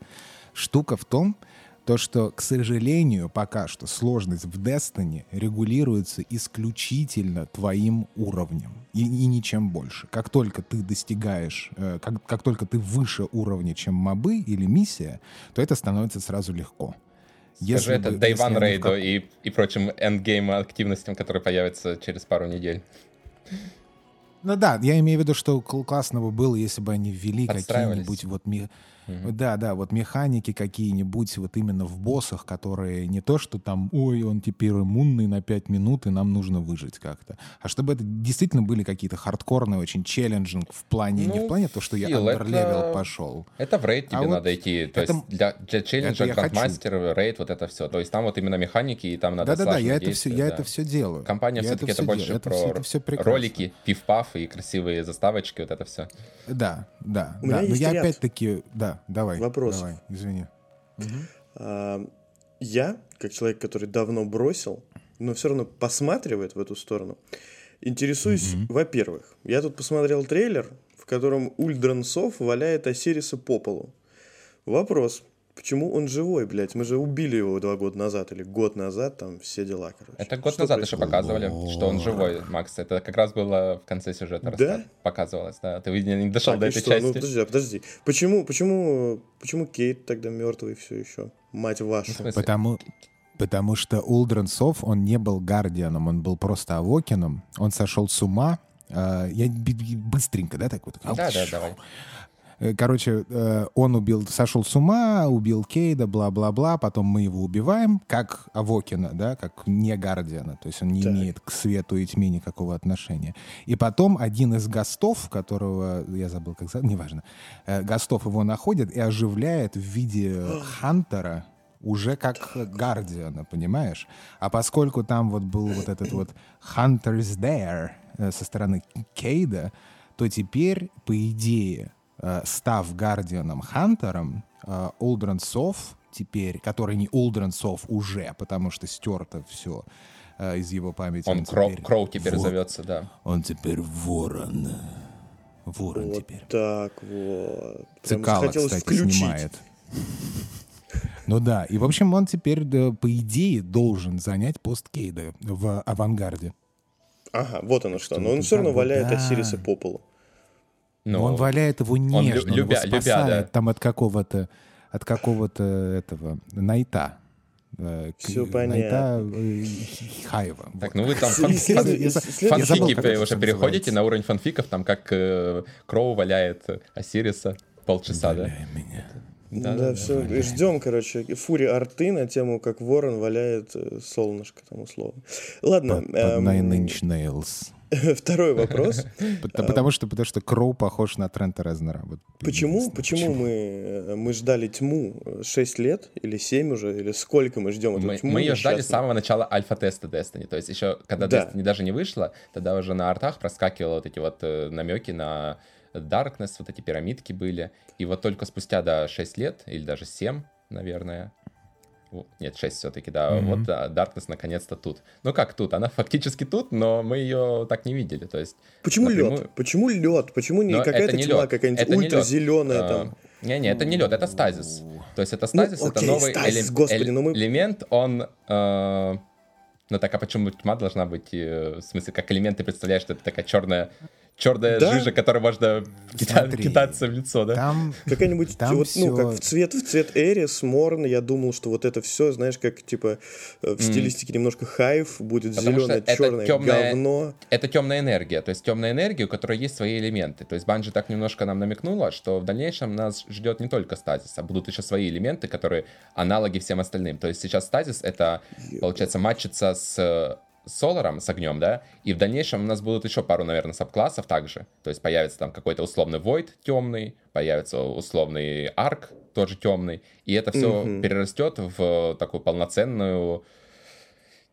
Штука в том, то, что, к сожалению, пока что сложность в Destiny регулируется исключительно твоим уровнем и, и ничем больше. Как только ты достигаешь, э, как, как только ты выше уровня, чем мобы или миссия, то это становится сразу легко. Если Скажи бы, это Day One рейду как... и, и прочим endgame активностям, которые появятся через пару недель. Ну да, я имею в виду, что классно бы было, если бы они ввели какие-нибудь вот Угу. Да, да, вот механики какие-нибудь вот именно в боссах, которые не то, что там, ой, он теперь иммунный на 5 минут, и нам нужно выжить как-то. А чтобы это действительно были какие-то хардкорные очень challenging в плане, ну, не в плане то, что я underlevel это... пошел. Это в рейд тебе а надо вот идти. То это... есть для, для челленджа, грандмастер, рейд, вот это все. То есть там вот именно механики, и там надо Да-да-да, я, это все, я да. это все делаю. Компания все-таки это, больше делаю. про это все, это все ролики, пиф-паф и красивые заставочки, вот это все. Да, да, У да. Но я опять-таки, да, давай. Вопрос. Давай, извини. А, я, как человек, который давно бросил, но все равно посматривает в эту сторону, интересуюсь, угу. во-первых, я тут посмотрел трейлер, в котором Ульдранцов валяет Осириса по полу. Вопрос. Почему он живой, блядь? Мы же убили его два года назад или год назад, там все дела, короче. Это год что назад происходит? еще показывали, что он живой, Макс. Это как раз было в конце сюжета да? показывалось, да. Ты не дошел а, до этой что? Ну, части. Ну, подожди, а подожди. Почему, почему, почему Кейт тогда мертвый все еще? Мать вашу. Ну, потому, потому что Улдренсов, он не был Гардианом, он был просто Авокином. Он сошел с ума. Uh, я быстренько, да, так вот? Да, да, давай. Э, короче, э, он убил, сошел с ума, убил Кейда, бла-бла-бла, потом мы его убиваем, как Авокина, да, как не Гардиана, то есть он не так. имеет к свету и тьме никакого отношения. И потом один из гостов, которого, я забыл, как зовут, неважно, э, гостов его находит и оживляет в виде Хантера, уже как Гардиана, понимаешь? А поскольку там вот был вот этот вот Hunter's There со стороны Кейда, то теперь, по идее, став Гардианом Хантером, Олдренсов теперь, который не Олдренсов уже, потому что стерто все э, из его памяти. Он, он Кроу теперь, Кроу теперь вор... зовется, да. Он теперь Ворон. Ворон вот теперь. так вот. Цикало, кстати, включить. снимает. Ну да, и в общем он теперь, по идее, должен занять пост Кейда в авангарде. Ага, вот оно что. Но он все равно валяет да. Осириса по полу. Ну, он валяет его нежно, он, любя, он его спасает любя, да. там от какого-то от какого-то этого найта. Э, Все понятно. Э, Хаева. Так, ну вы там [LAUGHS] фанфики уже переходите на уровень фанфиков, там как э, Кроу валяет Осириса полчаса, да? меня. Да, да, да, все. Да, Ждем, короче, фури арты на тему, как ворон валяет солнышко, там условно. Ладно. Под, эм... Nine Inch Nails. [LAUGHS] Второй вопрос. Потому что, потому что Кроу похож на Трента Резнера. почему, почему мы, э, мы ждали тьму 6 лет или 7 уже, или сколько мы ждем эту мы, тьму? Мы ее ждали с самого начала альфа-теста Destiny. То есть еще, когда да. Destiny даже не вышла, тогда уже на артах проскакивало вот эти вот э, намеки на Darkness, вот эти пирамидки были. И вот только спустя, да, 6 лет, или даже 7, наверное, нет, 6 все-таки, да. Mm-hmm. Вот да, Darkness наконец-то тут. Ну как тут? Она фактически тут, но мы ее так не видели. То есть, Почему напрямую... лед? Почему лед? Почему не какая-то не тьма, какая-нибудь ультразеленая там? Не-не, это не лед, это стазис. То есть это ну, стазис, ну, окей, это новый стазис, элем... господи, элем... мы... элемент, он... Э... Ну так, а почему тьма должна быть, э, в смысле, как элемент ты представляешь, что это такая черная черная да? жижа, которой можно кита- кидаться в лицо, да? Там какая-нибудь, там вот, все... ну, как в цвет, в цвет Эрис, Морн, я думал, что вот это все, знаешь, как, типа, э, в mm. стилистике немножко хайф, будет зеленое, черное темная, говно. Это темная энергия, то есть темная энергия, у которой есть свои элементы. То есть Банжи так немножко нам намекнула, что в дальнейшем нас ждет не только стазис, а будут еще свои элементы, которые аналоги всем остальным. То есть сейчас стазис — это, получается, матчится с Соларом, с огнем, да, и в дальнейшем у нас будут еще пару, наверное, сабклассов также. То есть появится там какой-то условный Void темный, появится условный Арк тоже темный, и это все mm-hmm. перерастет в такую полноценную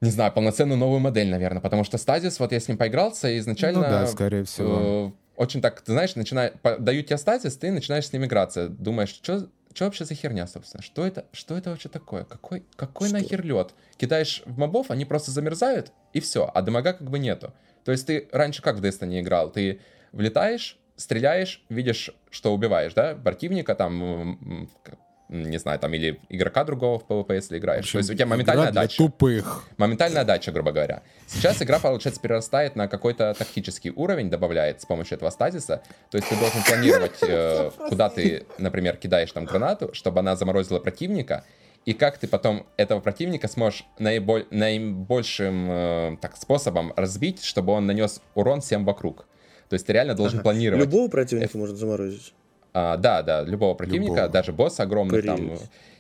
не знаю, полноценную новую модель, наверное, потому что стазис, вот я с ним поигрался, и изначально... Ну да, скорее всего. Э, очень так, ты знаешь, начинаю, дают тебе стазис, ты начинаешь с ним играться, думаешь, что что вообще за херня, собственно? Что это, что это вообще такое? Какой, какой что? нахер лед? Кидаешь в мобов, они просто замерзают, и все, а дамага как бы нету. То есть ты раньше как в Destiny играл? Ты влетаешь, стреляешь, видишь, что убиваешь, да, противника, там, не знаю, там, или игрока другого в PvP, если играешь. общем, То есть у тебя моментальная дача. тупых. Моментальная дача, грубо говоря. Сейчас игра, получается, перерастает на какой-то тактический уровень, добавляет с помощью этого стазиса. То есть ты должен планировать, [LAUGHS] э, куда ты, например, кидаешь там гранату, чтобы она заморозила противника, и как ты потом этого противника сможешь наиболь, наибольшим э, так, способом разбить, чтобы он нанес урон всем вокруг. То есть ты реально должен ага. планировать. Любого противника э, можно заморозить. А, да, да, любого противника, любого. даже босса огромных там.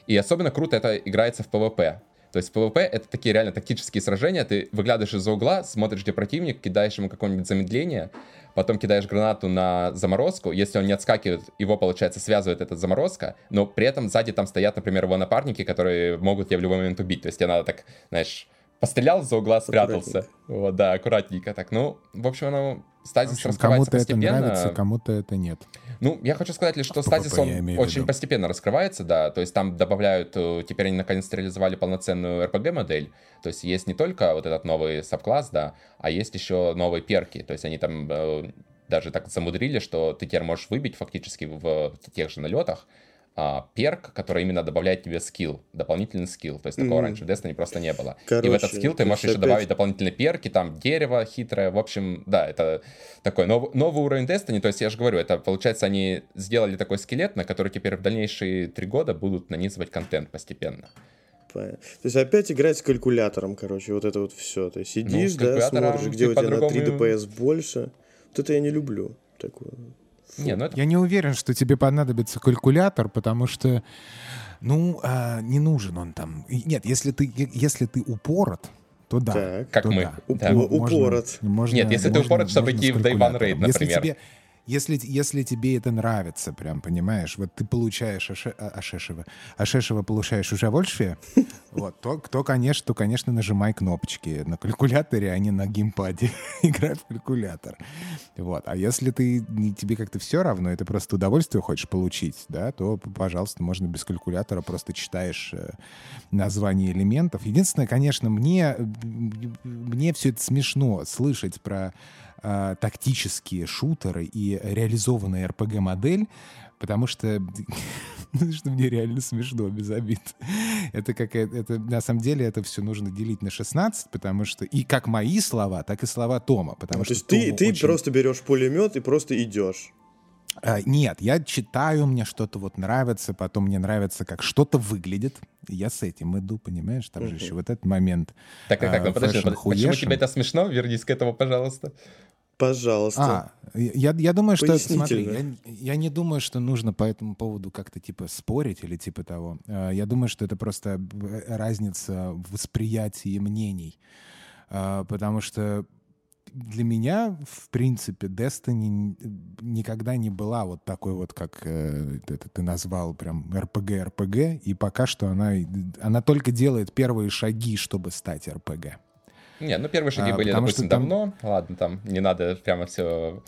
И особенно круто это играется в PvP. То есть PvP это такие реально тактические сражения, ты выглядываешь из-за угла, смотришь, где противник, кидаешь ему какое-нибудь замедление, потом кидаешь гранату на заморозку, если он не отскакивает, его, получается, связывает эта заморозка, но при этом сзади там стоят, например, его напарники, которые могут тебя в любой момент убить. То есть тебе надо так, знаешь, пострелял за угла, спрятался. Вот, да, аккуратненько так. Ну, в общем, оно стазис раскрывается кому-то постепенно. Кому-то это нравится, кому-то это нет. Ну, я хочу сказать лишь, что стазис, он очень постепенно раскрывается, да, то есть там добавляют, э, теперь они наконец-то реализовали полноценную RPG-модель, то есть есть не только вот этот новый сабкласс, да, а есть еще новые перки, то есть они там э, даже так замудрили, что ты теперь можешь выбить фактически в тех же налетах, а, перк, который именно добавляет тебе скилл, дополнительный скилл. То есть такого mm. раньше в Destiny просто не было. Короче, и в этот скилл ты можешь еще опять... добавить дополнительные перки, там дерево хитрое. В общем, да, это такой нов... новый уровень Destiny. То есть я же говорю, это получается они сделали такой скелет, на который теперь в дальнейшие три года будут нанизывать контент постепенно. То есть опять играть с калькулятором, короче, вот это вот все. То есть ну, сидишь, ну, да, смотришь, где у тебя на 3 ДПС больше. Вот это я не люблю. Такое. Не, ну это... Я не уверен, что тебе понадобится калькулятор, потому что, ну, а, не нужен он там. Нет, если ты, если ты упорот, то да. Так, как то мы. Да. Упо- да. Упорот. Можно, Нет, если можно, ты упорот, чтобы идти в One Raid, например. Если тебе, если, если тебе это нравится, прям, понимаешь, вот ты получаешь Аше, Ашешева, Ашешева получаешь удовольствие, [LAUGHS] вот, то, то, конечно, то, конечно, нажимай кнопочки на калькуляторе, а не на геймпаде. [LAUGHS] Играй в калькулятор. Вот. А если ты, тебе как-то все равно, это просто удовольствие хочешь получить, да, то, пожалуйста, можно без калькулятора просто читаешь э, название элементов. Единственное, конечно, мне, мне все это смешно слышать про э, тактические шутеры и реализованная RPG-модель, потому что, [LAUGHS] что мне реально смешно, без обид. Это какая это на самом деле это все нужно делить на 16, потому что и как мои слова, так и слова Тома, потому ну, что То есть ты, ты очень... просто берешь пулемет и просто идешь. А, нет, я читаю, мне что-то вот нравится, потом мне нравится, как что-то выглядит. Я с этим иду, понимаешь? Там же еще вот этот момент. Так, а как? Ну, подожди, почему тебе это смешно? Вернись к этому, пожалуйста. Пожалуйста. А, я, я думаю, что... Смотри, я, я не думаю, что нужно по этому поводу как-то типа спорить или типа того. А, я думаю, что это просто разница в восприятии мнений. А, потому что для меня, в принципе, Destiny никогда не была вот такой вот, как э, это ты назвал, прям RPG-RPG, и пока что она, она только делает первые шаги, чтобы стать RPG. Не, ну первые шаги а, были, допустим, там... давно. Ладно, там не надо прямо все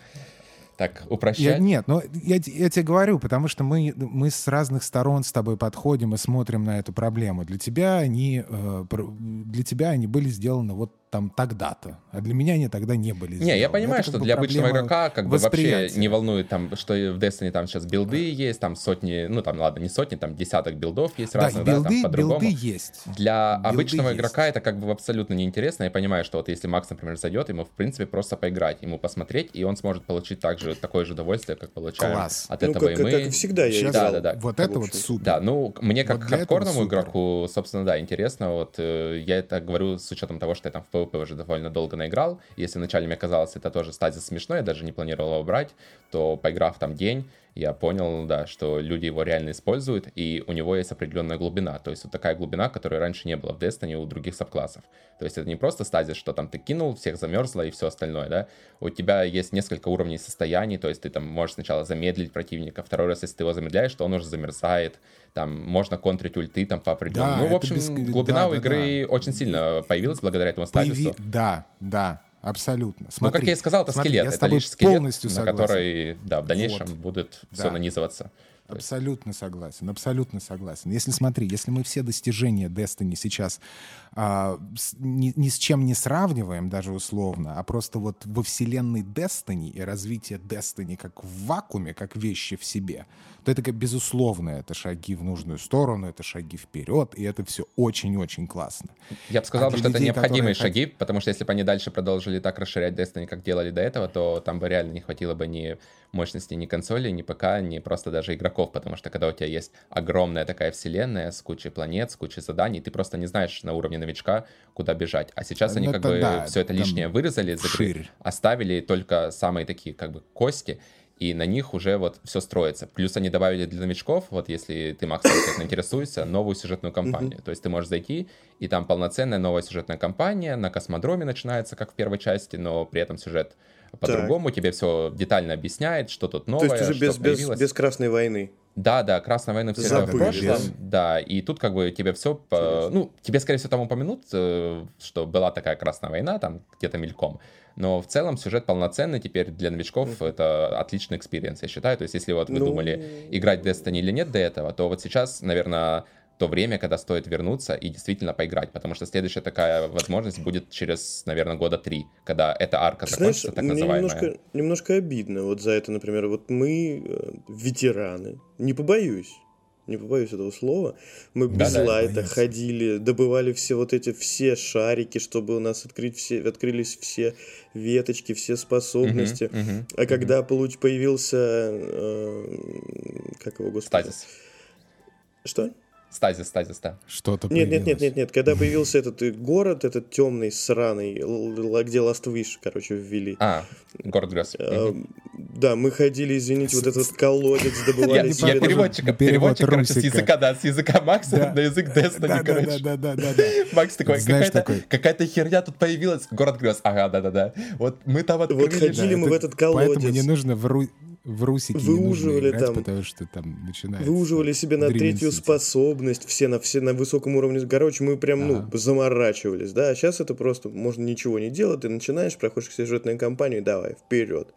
так упрощать. Я, нет, ну я, я тебе говорю, потому что мы, мы с разных сторон с тобой подходим и смотрим на эту проблему. Для тебя они, э, для тебя они были сделаны вот там тогда-то. А для меня они тогда не были сделаны. Не, я понимаю, Это, что для обычного игрока как бы вообще не волнует, там, что в Destiny там сейчас билды есть, там сотни, ну там, ладно, не сотни, там десяток билдов есть да, разных, билды, да, там по-другому. Билды есть. Для билды обычного есть. игрока это как бы абсолютно неинтересно. Я понимаю, что вот если Макс, например, зайдет, ему в принципе просто поиграть, ему посмотреть, и он сможет получить также такое же удовольствие, как получаем Класс. от ну, этого как, и мы. Как всегда я Сейчас, да, да, да. Вот это вот супер. Да, ну мне как вот хардкорному игроку, собственно, да, интересно. Вот э, я это говорю с учетом того, что я там в PvP уже довольно долго наиграл. Если вначале мне казалось, это тоже стазис смешной, я даже не планировал его брать, то поиграв там день, я понял, да, что люди его реально используют, и у него есть определенная глубина. То есть вот такая глубина, которой раньше не было в Destiny у других сабклассов. То есть это не просто стазис, что там ты кинул, всех замерзло и все остальное, да. У тебя есть несколько уровней состояний, то есть ты там можешь сначала замедлить противника, второй раз, если ты его замедляешь, то он уже замерзает, там можно контрить ульты там по определенному. Да, ну, в общем, без... глубина да, у игры да. очень сильно появилась благодаря этому стазису. Появи... Да, да, Абсолютно. Смотри, ну, как я и сказал, это смотри, скелет. Это лишь скелет, полностью на согласен. который да, в дальнейшем вот. будет да. все нанизываться. Абсолютно согласен, абсолютно согласен. Если смотри, если мы все достижения Destiny сейчас а, с, ни, ни с чем не сравниваем, даже условно, а просто вот во вселенной Destiny и развитие Destiny как в вакууме, как вещи в себе, то это безусловно, это шаги в нужную сторону, это шаги вперед, и это все очень-очень классно. Я бы сказал, а что людей, это необходимые которые... шаги, потому что если бы они дальше продолжили так расширять Destiny, как делали до этого, то там бы реально не хватило бы ни мощности ни консоли, ни ПК, ни просто даже игроков, потому что когда у тебя есть огромная такая вселенная с кучей планет, с кучей заданий, ты просто не знаешь на уровне новичка, куда бежать. А сейчас они как бы да, все это лишнее вырезали игры, оставили только самые такие как бы кости, и на них уже вот все строится. Плюс они добавили для новичков, вот если ты, Макс, интересуешься, новую сюжетную кампанию. То есть ты можешь зайти, и там полноценная новая сюжетная кампания на космодроме начинается, как в первой части, но при этом сюжет по-другому, тебе все детально объясняет, что тут новое, То есть уже без, без, без Красной войны. Да, да, Красная война все это в прошлом. Да, и тут как бы тебе все... По... Ну, тебе, скорее всего, там упомянут, э, что была такая Красная война, там где-то мельком. Но в целом сюжет полноценный теперь для новичков. Mm-hmm. Это отличный experience, я считаю. То есть если вот вы ну... думали, играть в Destiny или нет до этого, то вот сейчас, наверное, то время, когда стоит вернуться и действительно поиграть, потому что следующая такая возможность будет через, наверное, года три, когда эта арка Знаешь, закончится, так мне называемая. Немножко, немножко обидно вот за это, например, вот мы э, ветераны, не побоюсь, не побоюсь этого слова, мы да, без да, лайта ходили, добывали все вот эти все шарики, чтобы у нас открыть все, открылись все веточки, все способности. Uh-huh, uh-huh, а uh-huh. когда получ, появился, э, как его, господи? Стазис. Что? Стазис, стазис, да. Что-то Нет, нет, нет, нет, нет. Когда появился этот э, город, этот темный, сраный, где Last Wish, короче, ввели. А, город грез. А, да, мы ходили, извините, вот этот колодец [LAUGHS] добывали Я, я переводчик, переводчик, короче, с языка, да, с языка Макса на язык Destiny, короче. Да, да, да, да. [LAUGHS] Макс такой, какая-то херня тут появилась. Город грез. Ага, да-да-да. Вот мы там открыли. Вот ходили мы в этот колодец. Поэтому не нужно в в русике выуживали играть, там, потому что там начинается. Выуживали себе на третью способность, все на все на высоком уровне. Короче, мы прям, ну, ага. ну, заморачивались, да. А сейчас это просто можно ничего не делать, ты начинаешь, проходишь к сюжетной кампанию, давай, вперед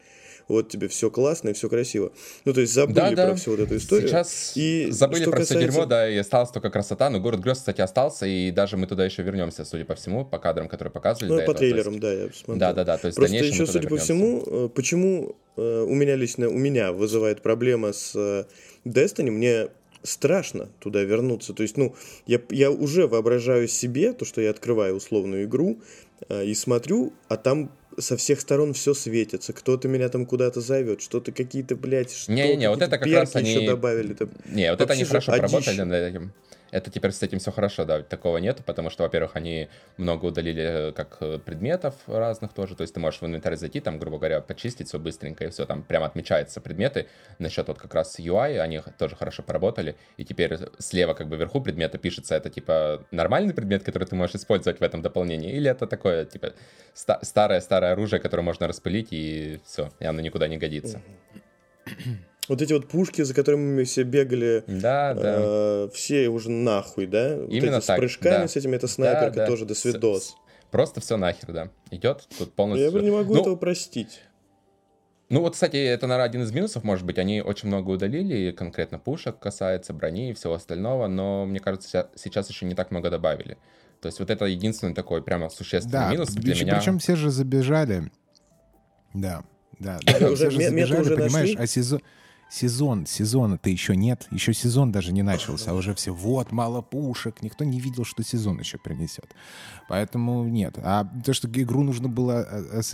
вот тебе все классно и все красиво. Ну, то есть забыли да, да. про всю вот эту историю. Сейчас и забыли про касается... все дерьмо, да, и осталась только красота, но город грез, кстати, остался, и даже мы туда еще вернемся, судя по всему, по кадрам, которые показывали. Ну, по этого. трейлерам, есть... да, я посмотрел. Да, да, да, то есть Просто еще, судя по всему, э, почему у меня лично, у меня вызывает проблема с э, Destiny, мне страшно туда вернуться. То есть, ну, я, я уже воображаю себе то, что я открываю условную игру э, и смотрю, а там со всех сторон все светится. Кто-то меня там куда-то зовет, что-то какие-то, блядь, что Не-не-не, вот это как раз они... еще добавили. Там. Не, вот это они хорошо поработали над этим. Это теперь с этим все хорошо, да, такого нет, потому что, во-первых, они много удалили э, как э, предметов разных тоже, то есть ты можешь в инвентарь зайти, там, грубо говоря, почистить все быстренько, и все, там прямо отмечаются предметы. Насчет вот как раз UI, они тоже хорошо поработали, и теперь слева как бы вверху предмета пишется, это типа нормальный предмет, который ты можешь использовать в этом дополнении, или это такое, типа, старое-старое оружие, которое можно распылить, и все, и оно никуда не годится. Вот эти вот пушки, за которыми мы все бегали, да, да. Э, все уже нахуй, да? Именно вот так. С прыжками, да. с этими, это снайперка да, да. тоже, до свидос. Просто все нахер, да. Идет тут полностью. Я не могу ну, этого простить. Ну вот, кстати, это, наверное, один из минусов, может быть, они очень много удалили, конкретно пушек касается, брони и всего остального, но, мне кажется, сейчас еще не так много добавили. То есть вот это единственный такой прямо существенный да, минус для меня. Причем все же забежали. Да, да. да [LAUGHS] уже, все же забежали, уже понимаешь, а сезон сезон, сезона-то еще нет, еще сезон даже не начался, а уже все, вот, мало пушек, никто не видел, что сезон еще принесет. Поэтому нет. А то, что игру нужно было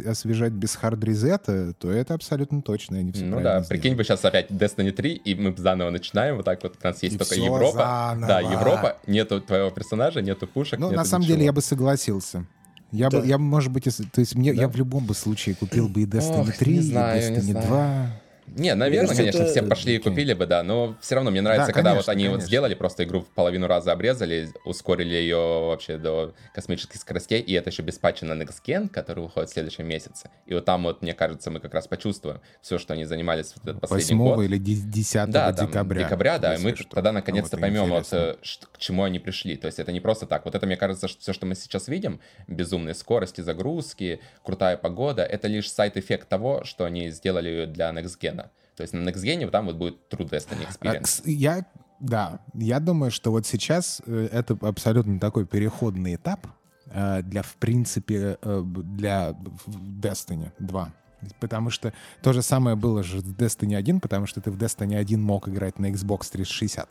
освежать без хард-резета, то это абсолютно точно. Они все ну да, прикинь бы сейчас опять Destiny 3, и мы заново начинаем, вот так вот, у нас есть и только Европа. Заново. Да, Европа, нету твоего персонажа, нету пушек, Ну, нету на самом ничего. деле, я бы согласился. Я да. бы, я, может быть, если, то есть мне, да. я в любом бы случае купил бы и Destiny Ох, 3, знаю, и Destiny 2. Не, наверное, кажется, конечно, это... все пошли и купили бы, да, но все равно мне нравится, да, когда конечно, вот они конечно. вот сделали просто игру в половину раза обрезали, ускорили ее вообще до космических скоростей, и это еще без патча на Next Gen, который выходит в следующем месяце. И вот там вот, мне кажется, мы как раз почувствуем все, что они занимались в этот последний 8 год. или 10 да, декабря. декабря, да, и мы что. тогда наконец-то поймем, вот, э, к чему они пришли. То есть это не просто так. Вот это, мне кажется, что все, что мы сейчас видим, безумные скорости, загрузки, крутая погода, это лишь сайт-эффект того, что они сделали для Next Gen. То есть на Next Gen там вот будет True Destiny а, Experience. Я, да, я думаю, что вот сейчас э, это абсолютно такой переходный этап э, для, в принципе, э, для Destiny 2. Потому что то же самое было же в Destiny 1, потому что ты в Destiny 1 мог играть на Xbox 360.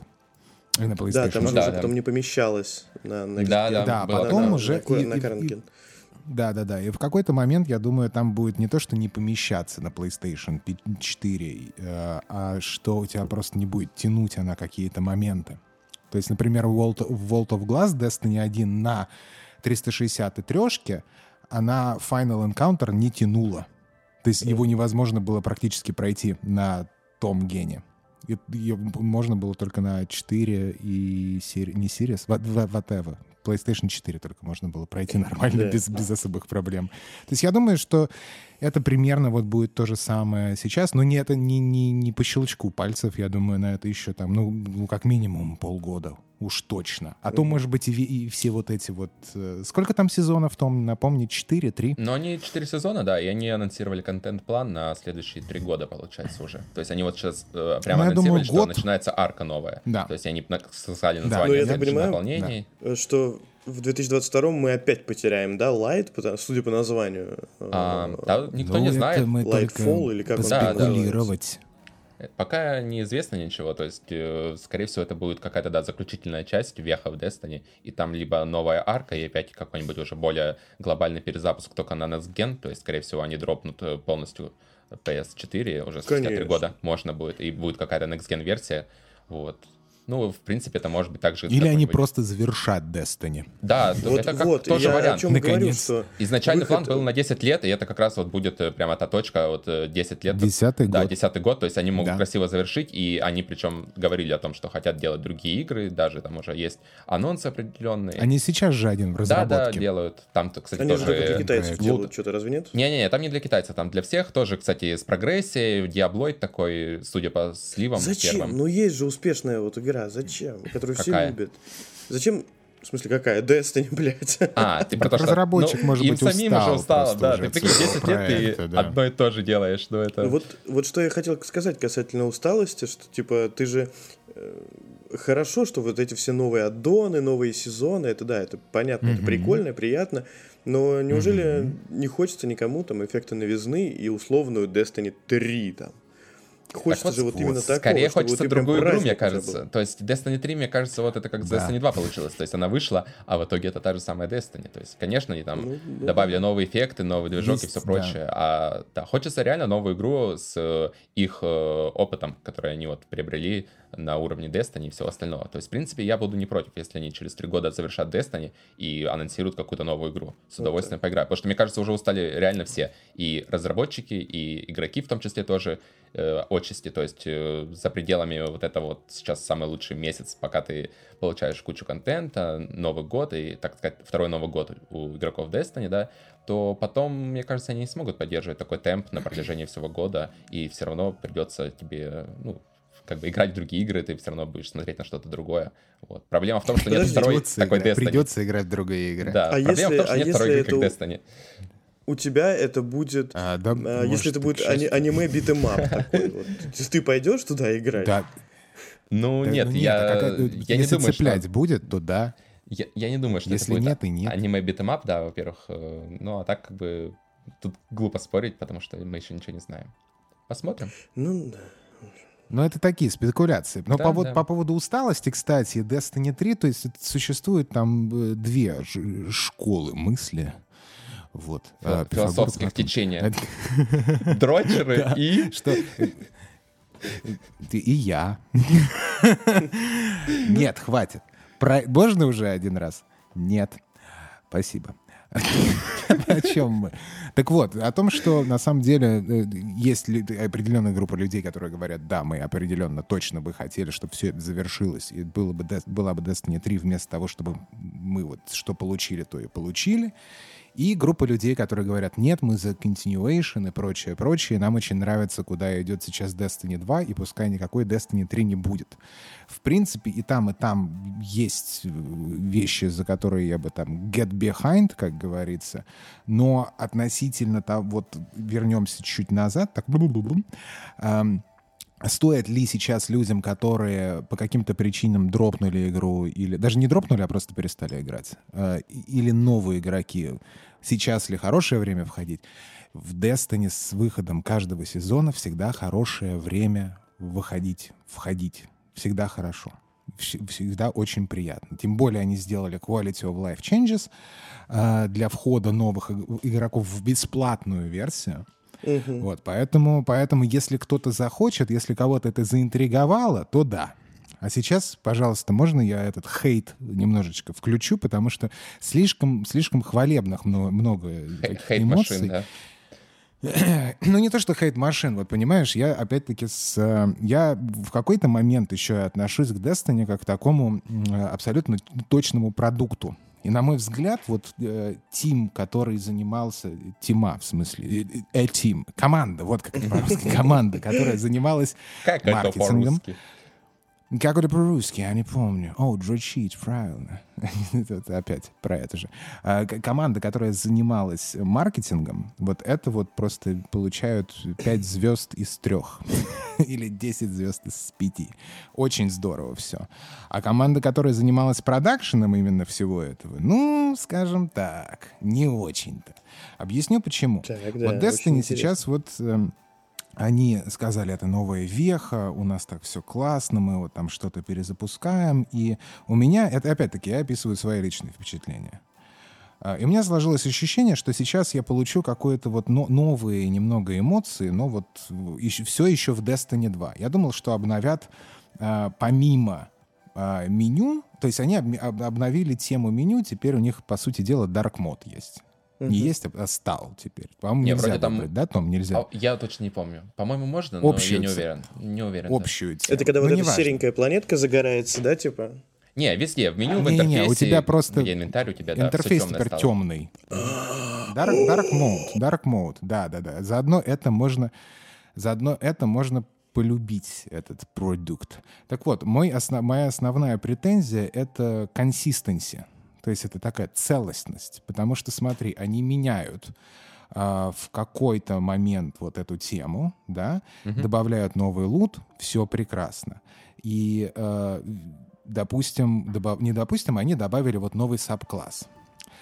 И на PlayStation. Да, там же да, потом не помещалось на, на Xbox. Да, да, да потом уже... На, и, на, на и, да, да, да. И в какой-то момент, я думаю, там будет не то, что не помещаться на PlayStation 4, э, а что у тебя просто не будет тянуть она какие-то моменты. То есть, например, в World, World of Glass Destiny 1 на 360 и трешке, она Final Encounter не тянула. То есть его невозможно было практически пройти на том гене. Ее можно было только на 4 и сери... не Series, whatever, PlayStation 4 только можно было пройти нормально, да. без, без особых проблем. То есть я думаю, что это примерно вот будет то же самое сейчас, но не это не, не, не по щелчку пальцев, я думаю, на это еще там, ну, ну как минимум полгода, уж точно. А то, может быть, и, и все вот эти вот... Э, сколько там сезонов, Том, напомни, 4, 3? Ну, они 4 сезона, да, и они анонсировали контент-план на следующие 3 года, получается, уже. То есть они вот сейчас э, прямо ну, анонсировали, думаю, что год... начинается арка новая. Да. То есть они сказали название да. ну, я дополнений. Да. Что в 2022 мы опять потеряем, да, Light, потому, судя по названию. А, да, никто ну, не знает. Мы Lightfall или как он да. Да, Пока неизвестно ничего, то есть, э, скорее всего, это будет какая-то, да, заключительная часть веха в Destiny, и там либо новая арка, и опять какой-нибудь уже более глобальный перезапуск только на Next Gen, то есть, скорее всего, они дропнут э, полностью PS4 уже спустя три года можно будет, и будет какая-то Next Gen версия, вот. Ну, в принципе, это может быть также... Или они просто завершат Destiny. Да, вот, это как вот, тоже я вариант. О чем Наконец. говорю, что Изначальный выход... план был на 10 лет, и это как раз вот будет э, прямо та точка, вот 10 э, лет. Десятый год. Да, десятый год, то есть они могут да. красиво завершить, и они причем говорили о том, что хотят делать другие игры, даже там уже есть анонсы определенные. Они сейчас же один в разработке. Да, да, делают. Там, кстати, они тоже... Они же для китайцев Лут. делают что-то, разве нет? Не-не-не, там не для китайцев, там для всех тоже, кстати, с прогрессией, Диаблоид такой, судя по сливам Зачем? первым. Ну есть же успешная вот игра, зачем? которую Какая? все любят. Зачем в смысле, какая? Destiny, блядь. А, ты про то, что... Разработчик, ну, может им быть, самим устал уже устал, да. Ты прикинь, 10 лет ты да. одно и то же делаешь, ну это... Вот, вот что я хотел сказать касательно усталости, что, типа, ты же... Э, хорошо, что вот эти все новые аддоны, новые сезоны, это да, это понятно, mm-hmm. это прикольно, приятно, но неужели mm-hmm. не хочется никому там эффекта новизны и условную Destiny 3 там? Хочется так же вот, вот именно так. Скорее такого, хочется другую игру, мне кажется. То есть Destiny 3, мне кажется, вот это как да. Destiny 2 получилось. То есть она вышла, а в итоге это та же самая Destiny. То есть, конечно, они там ну, да. добавили новые эффекты, новый движок Есть, и все прочее. Да. А да, хочется реально новую игру с э, их э, опытом, который они вот приобрели на уровне Destiny и всего остального. То есть, в принципе, я буду не против, если они через три года завершат Destiny и анонсируют какую-то новую игру. С удовольствием okay. поиграю. Потому что, мне кажется, уже устали реально все. И разработчики, и игроки в том числе тоже э, отчасти. То есть, э, за пределами вот этого вот сейчас самый лучший месяц, пока ты получаешь кучу контента, Новый год и, так сказать, второй Новый год у игроков Destiny, да, то потом, мне кажется, они не смогут поддерживать такой темп на протяжении всего года, и все равно придется тебе, ну, как бы играть в другие игры, ты все равно будешь смотреть на что-то другое. Вот. Проблема в том, что нет второй такой Destiny. Придется играть в другие игры. Да, а проблема если, в том, что а нет второй игры, как Destiny. У тебя это будет, а, да, а, если это будет ани- аниме beat 'em up такой вот. Ты пойдешь туда играть? Да. Ну да, нет, ну, нет, я, а как, я не думаю, цеплять что... будет, то да. Я, я не думаю, что если это будет нет, и нет. аниме beat 'em up, да, во-первых. Э, ну а так как бы тут глупо спорить, потому что мы еще ничего не знаем. Посмотрим. Ну да. Но это такие спекуляции. Но да, по, да. по поводу усталости, кстати, Destiny 3, то есть существует там э, две школы мысли. Вот. А, Философских течения. [LAUGHS] Дрочеры и... Что? И я. [LAUGHS] Нет, хватит. Можно уже один раз? Нет. Спасибо. [LAUGHS] О чем мы? Так вот, о том, что на самом деле э, есть определенная группа людей, которые говорят, да, мы определенно точно бы хотели, чтобы все это завершилось, и было бы, была бы Destiny 3 вместо того, чтобы мы вот что получили, то и получили. И группа людей, которые говорят, нет, мы за continuation и прочее, прочее. Нам очень нравится, куда идет сейчас Destiny 2, и пускай никакой Destiny 3 не будет. В принципе, и там, и там есть э, вещи, за которые я бы там get behind, как говорится. Но относительно того, вот вернемся чуть назад, так, эм, Стоит ли сейчас людям, которые по каким-то причинам дропнули игру, или даже не дропнули, а просто перестали играть, э, или новые игроки, сейчас ли хорошее время входить? В Destiny с выходом каждого сезона всегда хорошее время выходить, входить. Всегда хорошо. Всегда очень приятно. Тем более они сделали Quality of Life Changes э, для входа новых игроков в бесплатную версию. Угу. Вот, поэтому, поэтому, если кто-то захочет, если кого-то это заинтриговало, то да. А сейчас, пожалуйста, можно я этот хейт немножечко включу, потому что слишком, слишком хвалебных много, много хейт эмоций. Машин, да. [CLEARS THROAT] Ну, не то, что хейт машин, вот понимаешь, я опять-таки с... Я в какой-то момент еще отношусь к Destiny как к такому абсолютно точному продукту. И, на мой взгляд, вот э, тим, который занимался, тима, в смысле, э, э, тим, команда, вот как по-русски, [LAUGHS] команда, которая занималась как маркетингом. Это как это по-русски? Я не помню. О, дрочить, правильно. [LAUGHS] это опять про это же. А, команда, которая занималась маркетингом, вот это вот просто получают 5 звезд из 3. [LAUGHS] Или 10 звезд из 5. Очень здорово все. А команда, которая занималась продакшеном именно всего этого, ну, скажем так, не очень-то. Объясню почему. Так, да, вот Destiny сейчас вот эм, они сказали, это новая веха, у нас так все классно, мы вот там что-то перезапускаем. И у меня, это опять-таки, я описываю свои личные впечатления. А, и у меня сложилось ощущение, что сейчас я получу какое-то вот но, новые немного эмоции, но вот еще, все еще в Destiny 2. Я думал, что обновят а, помимо а, меню, то есть они об, об, обновили тему меню, теперь у них, по сути дела, Dark Mode есть. Не есть, а стал теперь. По-моему, не, нельзя там... выбрать, да, Том? Нельзя. А, я точно не помню. По-моему, можно, но Общую я не уверен. Не уверен. Общую да. Это когда ну, вот эта серенькая планетка загорается, да, типа? Не, везде, в меню, в интерфейсе. Не, у тебя просто... Инвентарь у тебя, да, Интерфейс теперь стало. темный. Dark, dark mode, dark mode, да-да-да. Заодно это можно... Заодно это можно полюбить этот продукт. Так вот, мой основ, моя основная претензия — это консистенция. То есть это такая целостность. Потому что, смотри, они меняют э, в какой-то момент вот эту тему, да, угу. добавляют новый лут, все прекрасно. И, э, допустим, добав... не допустим, они добавили вот новый саб-класс.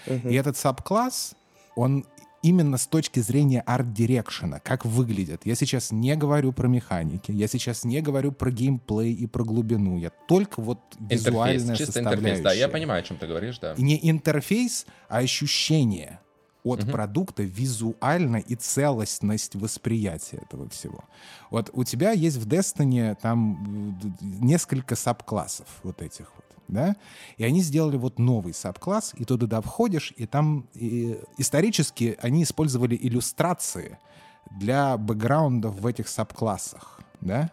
Угу. И этот саб-класс, он именно с точки зрения арт-дирекшена, как выглядит. Я сейчас не говорю про механики, я сейчас не говорю про геймплей и про глубину. Я только вот визуальная интерфейс, чисто интерфейс, да, я понимаю, о чем ты говоришь, да. Не интерфейс, а ощущение от угу. продукта визуально и целостность восприятия этого всего. Вот у тебя есть в Destiny там несколько сабклассов вот этих вот да, и они сделали вот новый сабкласс, и ты туда входишь, и там и, исторически они использовали иллюстрации для бэкграундов в этих сабклассах, да,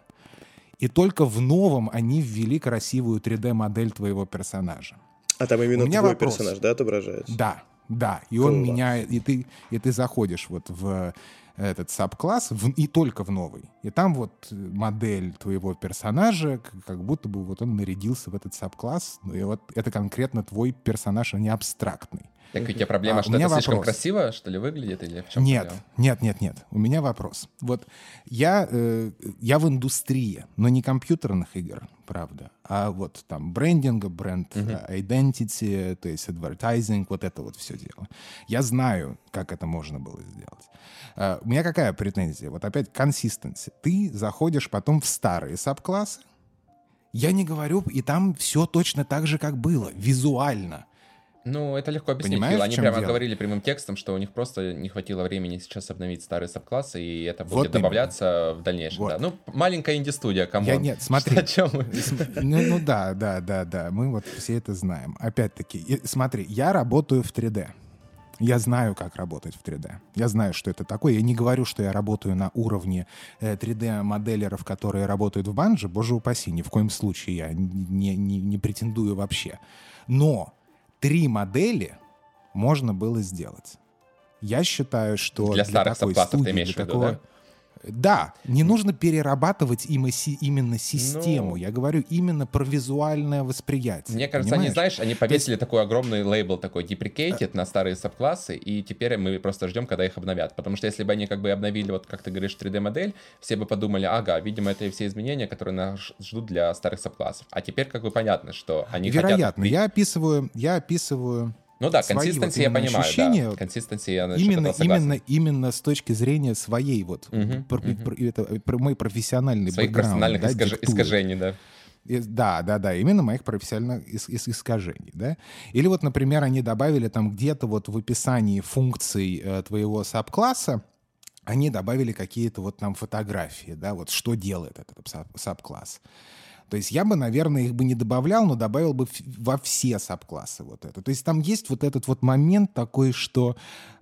и только в новом они ввели красивую 3D-модель твоего персонажа. А там именно твой вопрос. персонаж, да, отображается? Да, да, и он меняет, и ты, и ты заходишь вот в этот сабкласс в, и только в новый. И там вот модель твоего персонажа, как будто бы вот он нарядился в этот сабкласс, и вот это конкретно твой персонаж, а не абстрактный. Так у тебя проблема, а, что это вопрос. слишком красиво, что ли, выглядит, или в чем Нет, проблема? нет, нет, нет. У меня вопрос. Вот я, э, я в индустрии, но не компьютерных игр, правда, а вот там брендинга, бренд uh-huh. identity, то есть advertising, вот это вот все дело. Я знаю, как это можно было сделать. Uh, у меня какая претензия? Вот опять консистенция. Ты заходишь потом в старые сабклассы, я не говорю, и там все точно так же, как было, визуально. Ну, это легко объяснить, Понимаешь. Они прямо дело? говорили прямым текстом, что у них просто не хватило времени сейчас обновить старые сабклассы, и это будет вот добавляться именно. в дальнейшем. Вот. Да. Ну, маленькая инди-студия, кому Я Нет, смотри. О чем мы? Ну, ну да, да, да, да. Мы вот все это знаем. Опять-таки, смотри, я работаю в 3D. Я знаю, как работать в 3D. Я знаю, что это такое. Я не говорю, что я работаю на уровне 3D-моделеров, э, которые работают в банже. Боже упаси, ни в коем случае я не, не, не претендую вообще. Но три модели можно было сделать. Я считаю, что для, для старых такой студии, для в виду, такого... да? Да, не нужно перерабатывать именно систему. Ну, Я говорю именно про визуальное восприятие. Мне кажется, понимаешь? они, знаешь, они повесили есть... такой огромный лейбл, такой deprecated на старые сабклассы, и теперь мы просто ждем, когда их обновят. Потому что если бы они как бы обновили, вот как ты говоришь, 3D-модель, все бы подумали, ага, видимо, это все изменения, которые нас ждут для старых сабклассов. А теперь как бы понятно, что они Вероятно. хотят... Я описываю, я описываю ну да, консистенции вот я понимаю, ощущения, да. Консистенции я именно, именно, именно с точки зрения своей вот, угу, про, угу. Про, это, про мой профессиональный Своих профессиональных да, искаж... искажений, да. Да, да, да, именно моих профессиональных ис- ис- искажений, да. Или вот, например, они добавили там где-то вот в описании функций э, твоего сабкласса, они добавили какие-то вот там фотографии, да, вот что делает этот сабкласс. То есть я бы, наверное, их бы не добавлял, но добавил бы во все сабклассы вот это. То есть там есть вот этот вот момент такой, что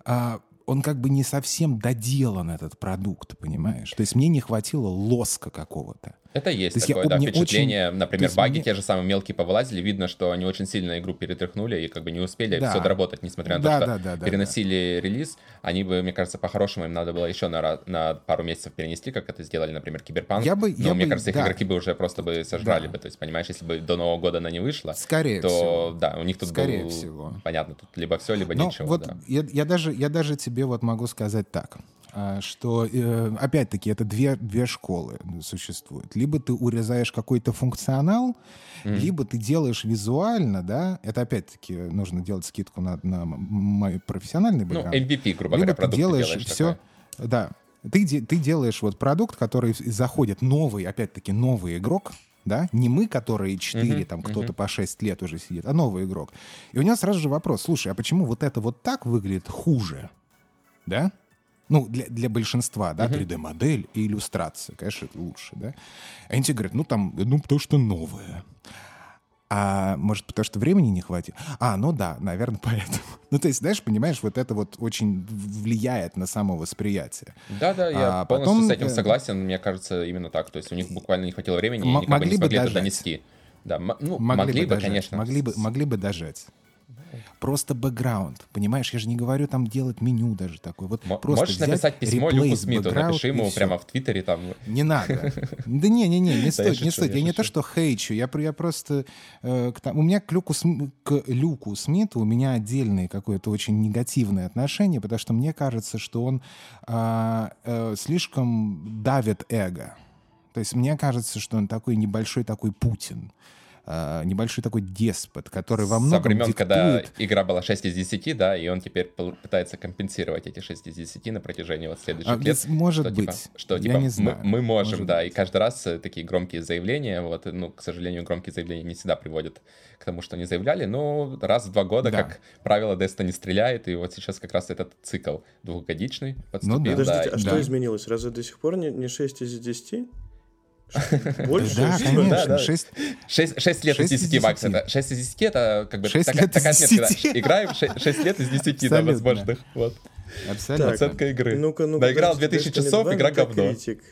а, он как бы не совсем доделан, этот продукт, понимаешь? То есть мне не хватило лоска какого-то. Это есть, есть такое, я, да, впечатление. Очень... Например, баги мне... те же самые мелкие повылазили, видно, что они очень сильно игру перетряхнули и как бы не успели да. все доработать, несмотря на да, то, что да, да, переносили да. релиз. Они бы, мне кажется, по-хорошему им надо было еще на, на пару месяцев перенести, как это сделали, например, Киберпанк. Я бы, Но я мне бы, кажется, их да. игроки бы уже просто бы сожрали да. бы. То есть, понимаешь, если бы до Нового года она не вышла, Скорее то всего. да, у них тут Скорее был, всего. понятно, тут либо все, либо Но ничего. Вот да. я, я, даже, я даже тебе вот могу сказать так. А, что, э, опять-таки, это две, две школы существуют. Либо ты урезаешь какой-то функционал, mm-hmm. либо ты делаешь визуально, да, это опять-таки нужно делать скидку на, на мой профессиональный ну, бэкграунд. Ну, MVP, грубо либо говоря, ты делаешь, делаешь все, такое. да, ты, ты делаешь вот продукт, который заходит новый, опять-таки, новый игрок, да, не мы, которые 4, uh-huh, там кто-то uh-huh. по 6 лет уже сидит, а новый игрок. И у него сразу же вопрос, слушай, а почему вот это вот так выглядит хуже, да? Ну, для, для большинства, да, 3D-модель и иллюстрация, конечно, это лучше, да. А они тебе говорят, ну, там, ну, потому что новое. А может, потому что времени не хватит? А, ну да, наверное, [LAUGHS] поэтому. Ну, то есть, знаешь, понимаешь, вот это вот очень влияет на самовосприятие. Да-да, я а полностью потом... с этим э, согласен, мне кажется, именно так. То есть у них буквально не хватило времени, и они как бы не смогли это донести. Да, ну, могли, могли бы, бы конечно. Могли бы, могли бы дожать. Просто бэкграунд. Понимаешь, я же не говорю там делать меню даже такое. Вот М- просто Можешь написать письмо Люку Смиту, напиши ему прямо в Твиттере там. Не надо. Да не, не, не, не стоит, не стоит. Я не то, что хейчу, я просто... Э, у меня к Люку к Люку Смиту у меня отдельное какое-то очень негативное отношение, потому что мне кажется, что он а, э, слишком давит эго. То есть мне кажется, что он такой небольшой такой Путин э, небольшой такой деспот, который во многом Со времен, диктует... когда игра была 6 из 10, да, и он теперь пытается компенсировать эти 6 из 10 на протяжении вот следующих а, лет. Может что, типа, быть. Типа, что, типа, Я не знаю. Мы, мы можем, может да, быть. и каждый раз э, такие громкие заявления, вот, ну, к сожалению, громкие заявления не всегда приводят к тому, что они заявляли, но раз в два года, да. как правило, Destiny стреляет, и вот сейчас как раз этот цикл двухгодичный подступил. Ну, да. Подождите, да, а да. что изменилось? Разве до сих пор не, не 6 из 10? Больше? Да, конечно. Да, 6... 6, 6 лет 6 из 10, Макс. Это, 6 из 10 это как бы 6 такая, такая из 10. отметка. Играем 6, 6 лет из 10 да, возможных. Вот. Абсолютно. Оценка игры. Ну-ка, ну Наиграл 2000 часов, игра говно. Критик.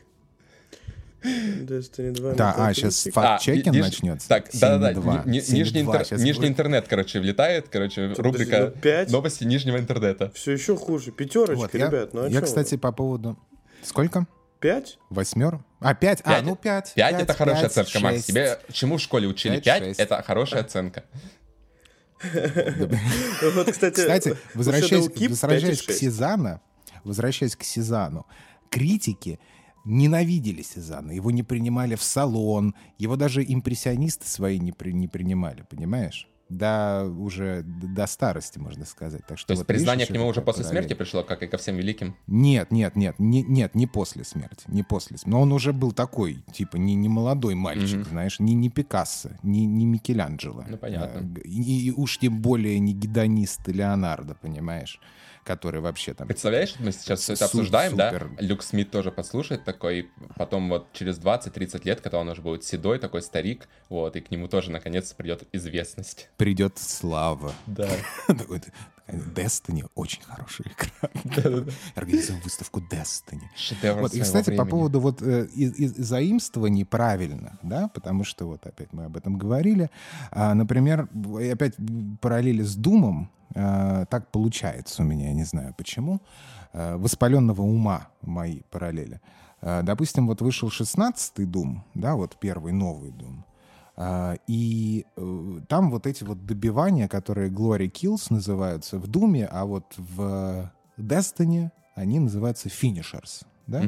Destiny 2 да, а, сейчас факт-чекинг а, начнется. Так, да-да-да, нижний, интер, нижний интернет, короче, влетает, короче, Что, рубрика ну, 5? новости нижнего интернета. Все еще хуже, пятерочка, вот, ребят, ну а Я, кстати, по поводу... Сколько? Пять? Восьмер? А, пять? А, ну пять. Пять — это хорошая оценка, Макс. Тебе чему в школе учили? Пять — это хорошая оценка. [LAUGHS] Вот, кстати, возвращаясь к Сезану, возвращаясь к Сезану, критики ненавидели Сезанна, его не принимали в салон, его даже импрессионисты свои не, при, не принимали, понимаешь? До уже до старости, можно сказать. Так что То есть вот признание видишь, к нему уже после параллель. смерти пришло, как и ко всем великим? Нет, нет, нет, не, нет, не после смерти, не после смерти. Но он уже был такой, типа, не, не молодой мальчик, mm-hmm. знаешь, не, не Пикассо, не, не Микеланджело. Ну, понятно. И, и уж тем более не гедонист Леонардо, понимаешь? Который вообще там... Представляешь, мы сейчас все это Су- обсуждаем, супер. да? Люк Смит тоже послушает такой, потом вот через 20-30 лет, когда он уже будет седой, такой старик, вот, и к нему тоже наконец придет известность. Придет слава. Да. [LAUGHS] Destiny очень хорошая игра. [LAUGHS] Организуем выставку Destiny. Шедевр Вот, и, кстати, по поводу вот э, из, из- заимствований правильных, да, потому что вот опять мы об этом говорили. А, например, и опять параллели с Думом а, так получается у меня, я не знаю почему, а, воспаленного ума мои параллели. А, допустим, вот вышел 16-й Дум, да, вот первый новый Дум. А, И э, там вот эти вот добивания, которые Glory Kills называются в Думе, а вот в Destiny они называются Finishers. Да?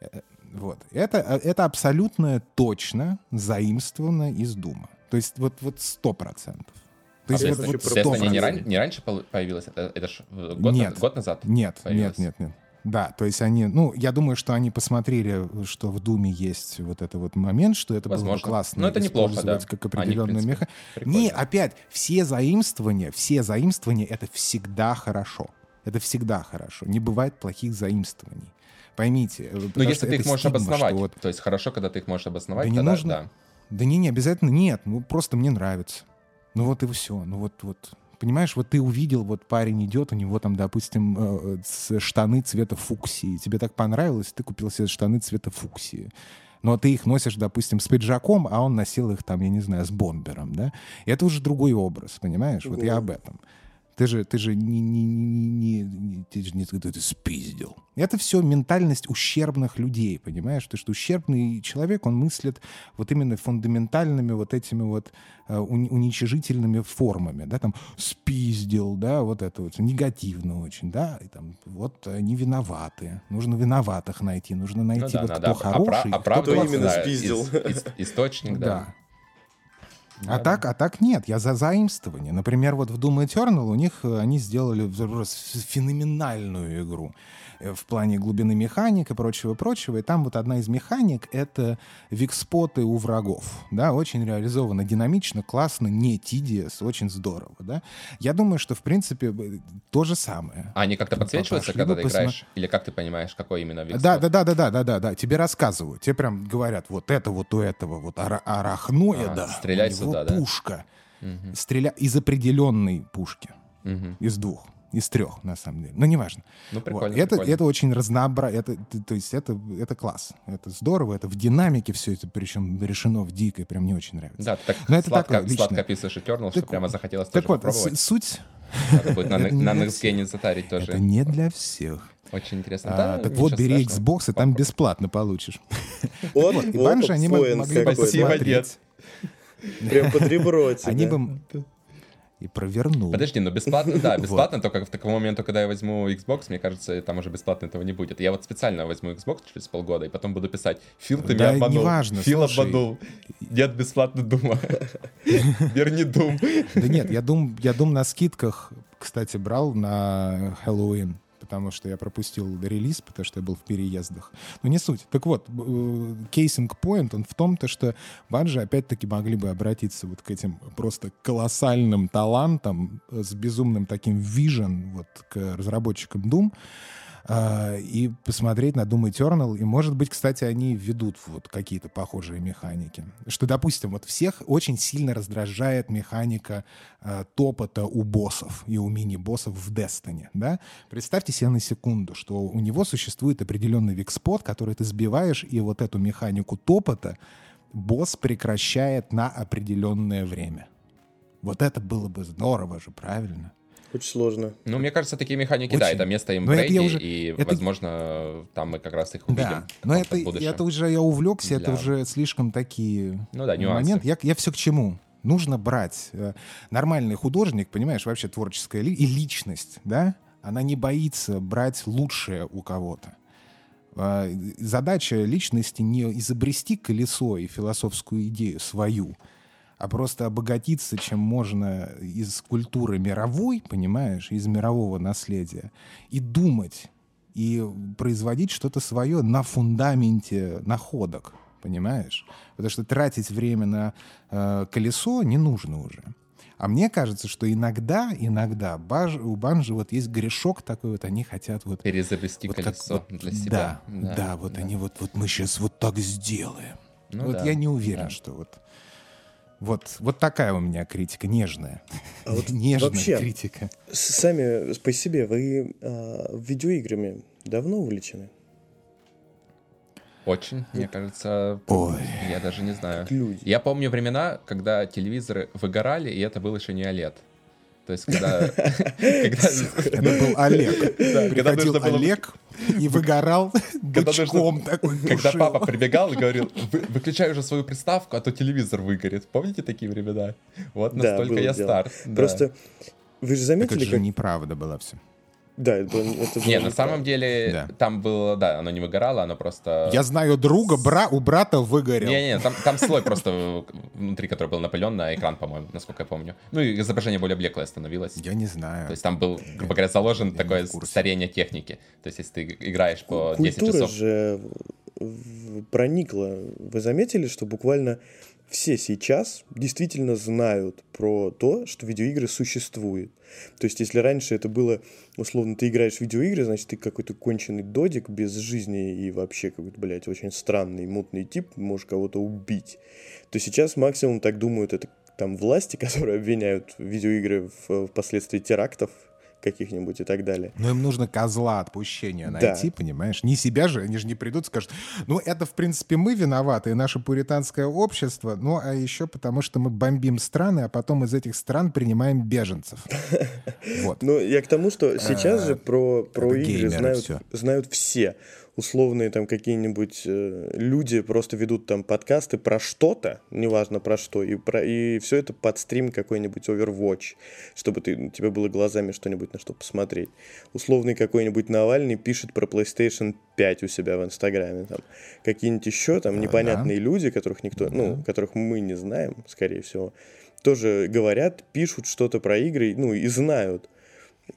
Э, Вот. Это, это абсолютно точно заимствовано из Дума. То есть вот, вот 100%. То есть А вот, вот Destiny не, 100%. ран- не раньше появилось? Это, это ж э, год, Нет. на- год назад? Нет, появилось? нет, нет, нет. Да, то есть они, ну, я думаю, что они посмотрели, что в Думе есть вот этот вот момент, что это было бы Возможно. классно Но это неплохо, да. как принципе, меха. Не, опять, все заимствования, все заимствования — это всегда хорошо. Это всегда хорошо. Не бывает плохих заимствований. Поймите. Ну, потому если что ты их можешь стигма, обосновать. вот- То есть хорошо, когда ты их можешь обосновать, Да не тогда нужно. да. Да не, не обязательно нет. Ну, просто мне нравится. Ну вот и все. Ну вот, вот. Понимаешь, вот ты увидел, вот парень идет, у него там, допустим, э, с- штаны цвета фуксии. Тебе так понравилось, ты купил себе штаны цвета фуксии. Но ты их носишь, допустим, с пиджаком, а он носил их там, я не знаю, с бомбером, да? Это уже другой образ, понимаешь? Вот я об этом. Ты же, ты же не, не, не, не, не- ты же не ты, ты спиздил. Это все ментальность ущербных людей, понимаешь? То, что ущербный человек, он мыслит вот именно фундаментальными вот этими вот э, уни- уничижительными формами, да, там спиздил, да, вот это вот негативно очень, да, и там вот они виноваты, нужно виноватых найти, нужно Ну найти да, вот надо кто опра- хороший, кто оправдываться, Кто именно да, спиздил. ис- ис- источник, да. да. А так, а так нет, я за заимствование. Например, вот в Doom Eternal у них э, они сделали феноменальную игру в плане глубины механик и прочего-прочего. И там вот одна из механик — это викспоты у врагов. Да, очень реализовано динамично, классно, не tedious, очень здорово, да. Я думаю, что, в принципе, э, то же самое. А они как-то подсвечиваются, когда ты посмо- играешь? Или как ты понимаешь, какой именно вид? Да, да, да, да, да, да, да, да. Тебе рассказывают. Тебе прям говорят, вот это вот у этого вот ара- арахноида. А, стрелять у него сюда, да? пушка. Стреля из определенной пушки. Мгм. Из двух. Из трех, на самом деле. Но неважно. Ну, Вот. прикольно, Это, прикольно. это очень разнообразно. Это, то есть это, это класс. Это здорово. Это в динамике все это, причем решено в дикой. Прям мне очень нравится. Да, ты так Но это сладко, такое, сладко описываешь Eternal, что Так- прямо захотелось Так тоже вот, попробовать. суть... Надо будет на, [LAUGHS] Next затарить тоже. Это не для всех. Очень интересно. А, Да, так вот, бери страшного. Xbox, и там бесплатно получишь. Вот, Вот, и вот Банжи они могли бы посмотреть. Прям под ребро тебе. Они бы... и провернул. Подожди, но бесплатно, да, [LAUGHS] бесплатно, только в таком моменту, когда я возьму Xbox, мне кажется, там уже бесплатно этого не будет. Я вот специально возьму Xbox через полгода, и потом буду писать, Фил, ты меня обманул. неважно, Фил обманул. Нет, бесплатно Дума. [LAUGHS] Верни Дум. Да нет, я Дум, я Дум на скидках, кстати, брал на Хэллоуин потому что я пропустил релиз, потому что я был в переездах. Но не суть. Так вот, case in point, он в том-то, что Bungie опять-таки могли бы обратиться вот к этим просто колоссальным талантам с безумным таким vision вот к разработчикам Doom, а, и посмотреть на Doom Eternal. И, может быть, кстати, они ведут вот какие-то похожие механики. Что, допустим, вот всех очень сильно раздражает механика э, топота у боссов и у мини-боссов в Destiny, да? Представьте себе на секунду, что у него существует определенный викспот, который ты сбиваешь, и вот эту механику топота босс прекращает на определенное время. Вот это было бы здорово же, правильно? Очень сложно. Ну, мне кажется, такие механики, Очень. да, это место им в рейде, уже... и, это... возможно, там мы как раз их увидим. Да, но это, это уже я увлекся, Для... это уже слишком такие ну, да, нюансы. момент. Я, я все к чему? Нужно брать. Э, нормальный художник, понимаешь, вообще творческая ли... и личность, да, она не боится брать лучшее у кого-то. А, задача личности не изобрести колесо и философскую идею свою, а просто обогатиться, чем можно из культуры мировой, понимаешь, из мирового наследия, и думать, и производить что-то свое на фундаменте находок, понимаешь? Потому что тратить время на э, колесо не нужно уже. А мне кажется, что иногда, иногда баж, у банжи вот есть грешок такой, вот они хотят вот... Перезавести вот колесо как, для себя. Да, да, да вот да. они вот, вот мы сейчас вот так сделаем. Ну, вот да, я не уверен, да. что вот вот, вот такая у меня критика, нежная. А вот [LAUGHS] нежная вообще, критика. Сами по себе вы а, видеоиграми давно увлечены? Очень, мне кажется. Ой. Я даже не знаю. Люди. Я помню времена, когда телевизоры выгорали, и это был еще не OLED. То есть, [LAUGHS] когда... Это был Олег. Приходил Олег и выгорал бычком такой. Когда папа прибегал и говорил, выключай уже свою приставку, а то телевизор выгорит. Помните такие времена? Вот настолько я стар. Просто вы же заметили, как... неправда была все. Да, это, это Не, на самом деле, да. там было, да, оно не выгорало, оно просто... Я знаю друга, бра, у брата выгорел. Не-не, там, там слой просто внутри, который был напылен на экран, по-моему, насколько я помню. Ну и изображение более блеклое становилось. Я не знаю. То есть там был, грубо говоря, заложен я такое старение техники. То есть если ты играешь по Культура 10 часов... же проникла. Вы заметили, что буквально все сейчас действительно знают про то, что видеоигры существуют. То есть, если раньше это было, условно, ты играешь в видеоигры, значит, ты какой-то конченый додик без жизни и вообще какой-то, блядь, очень странный, мутный тип, можешь кого-то убить. То сейчас максимум так думают, это там власти, [LAUGHS] которые обвиняют видеоигры в, впоследствии терактов каких-нибудь и так далее. Но им нужно козла отпущения найти, да. понимаешь? Не себя же, они же не придут и скажут, ну, это, в принципе, мы виноваты, и наше пуританское общество, ну, а еще потому, что мы бомбим страны, а потом из этих стран принимаем беженцев. [LAUGHS] Вот. Ну, я к тому, что сейчас же про, про игры знают все условные там какие-нибудь э, люди просто ведут там подкасты про что-то, неважно про что, и, про, и все это под стрим какой-нибудь Overwatch, чтобы ты, тебе было глазами что-нибудь на что посмотреть. Условный какой-нибудь Навальный пишет про PlayStation 5 у себя в Инстаграме, там какие-нибудь еще там непонятные люди, которых никто, ну, которых мы не знаем, скорее всего, тоже говорят, пишут что-то про игры, ну, и знают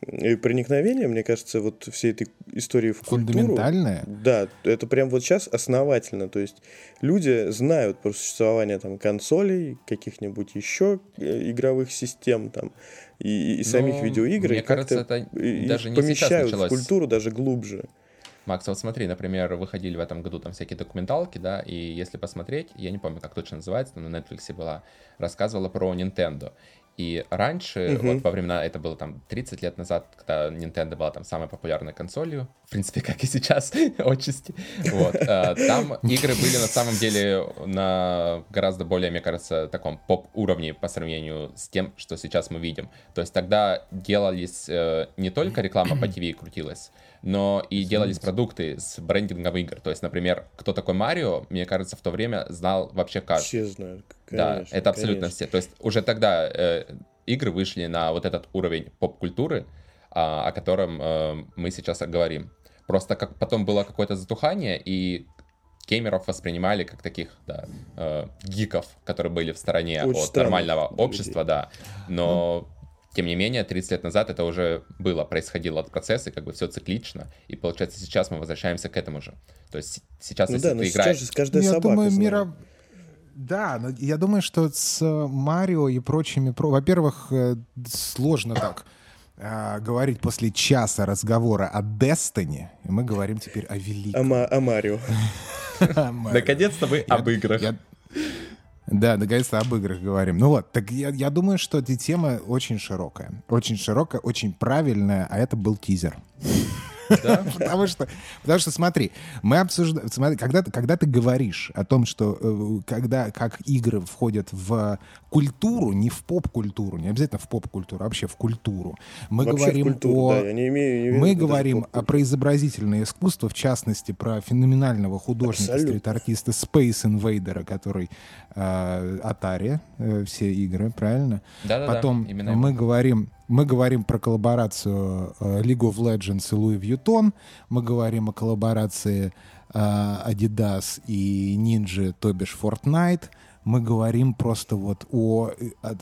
и проникновение, мне кажется, вот всей этой истории в культуру... Фундаментальное? Да, это прям вот сейчас основательно. То есть люди знают про существование там консолей, каких-нибудь еще э, игровых систем там и, и самих ну, видеоигр. Мне кажется, это даже не помещают в культуру даже глубже. Макс, вот смотри, например, выходили в этом году там всякие документалки, да, и если посмотреть, я не помню, как точно называется, но на Netflix была, рассказывала про Nintendo. И раньше, угу. вот во времена, это было там 30 лет назад, когда Nintendo была там самой популярной консолью, в принципе, [LAUGHS] как и сейчас, [LAUGHS] отчасти, вот, э, там игры были на самом деле на гораздо более, мне кажется, таком поп-уровне по сравнению с тем, что сейчас мы видим. То есть тогда делались э, не только реклама по [CLEARS THROAT] ТВ крутилась, но и делались продукты с брендингом игр. То есть, например, кто такой Марио, мне кажется, в то время знал вообще каждый. Все знают, конечно. Да, это абсолютно конечно. все. То есть уже тогда э, игры вышли на вот этот уровень поп-культуры, а, о котором э, мы сейчас говорим. Просто как потом было какое-то затухание, и геймеров воспринимали как таких, да, э, гиков, которые были в стороне Очень от нормального общества, да. Но ну. Тем не менее, 30 лет назад это уже было, происходило от процесса, как бы все циклично, и получается сейчас мы возвращаемся к этому же. То есть сейчас, ну если да, ты играешь... Сейчас же каждая я собака думаю, мира... Да, но я думаю, что с Марио и прочими... Во-первых, э, сложно так э, говорить после часа разговора о Destiny, и мы говорим теперь о великом. О, [LAUGHS] о Марио. Наконец-то мы об играх. Да, наконец-то об играх говорим. Ну вот, так я, я думаю, что эта тема очень широкая. Очень широкая, очень правильная, а это был тизер. [LAUGHS] Потому что, потому что смотри, мы обсуждаем, смотри, когда, когда ты говоришь о том, что э, когда, как игры входят в культуру, не в поп-культуру, не обязательно в поп-культуру, а вообще в культуру. Мы вообще говорим культуру, о, да, я не имею, не мы говорим о про изобразительное искусство, в частности, про феноменального художника, стрит-артиста Space Invader, который э, Atari, э, все игры, правильно? Да, да, Потом мы говорим мы говорим про коллаборацию э, League of Legends и Louis Vuitton. Мы говорим о коллаборации э, Adidas и Ninja, то бишь Fortnite. Мы говорим просто вот о... Э, о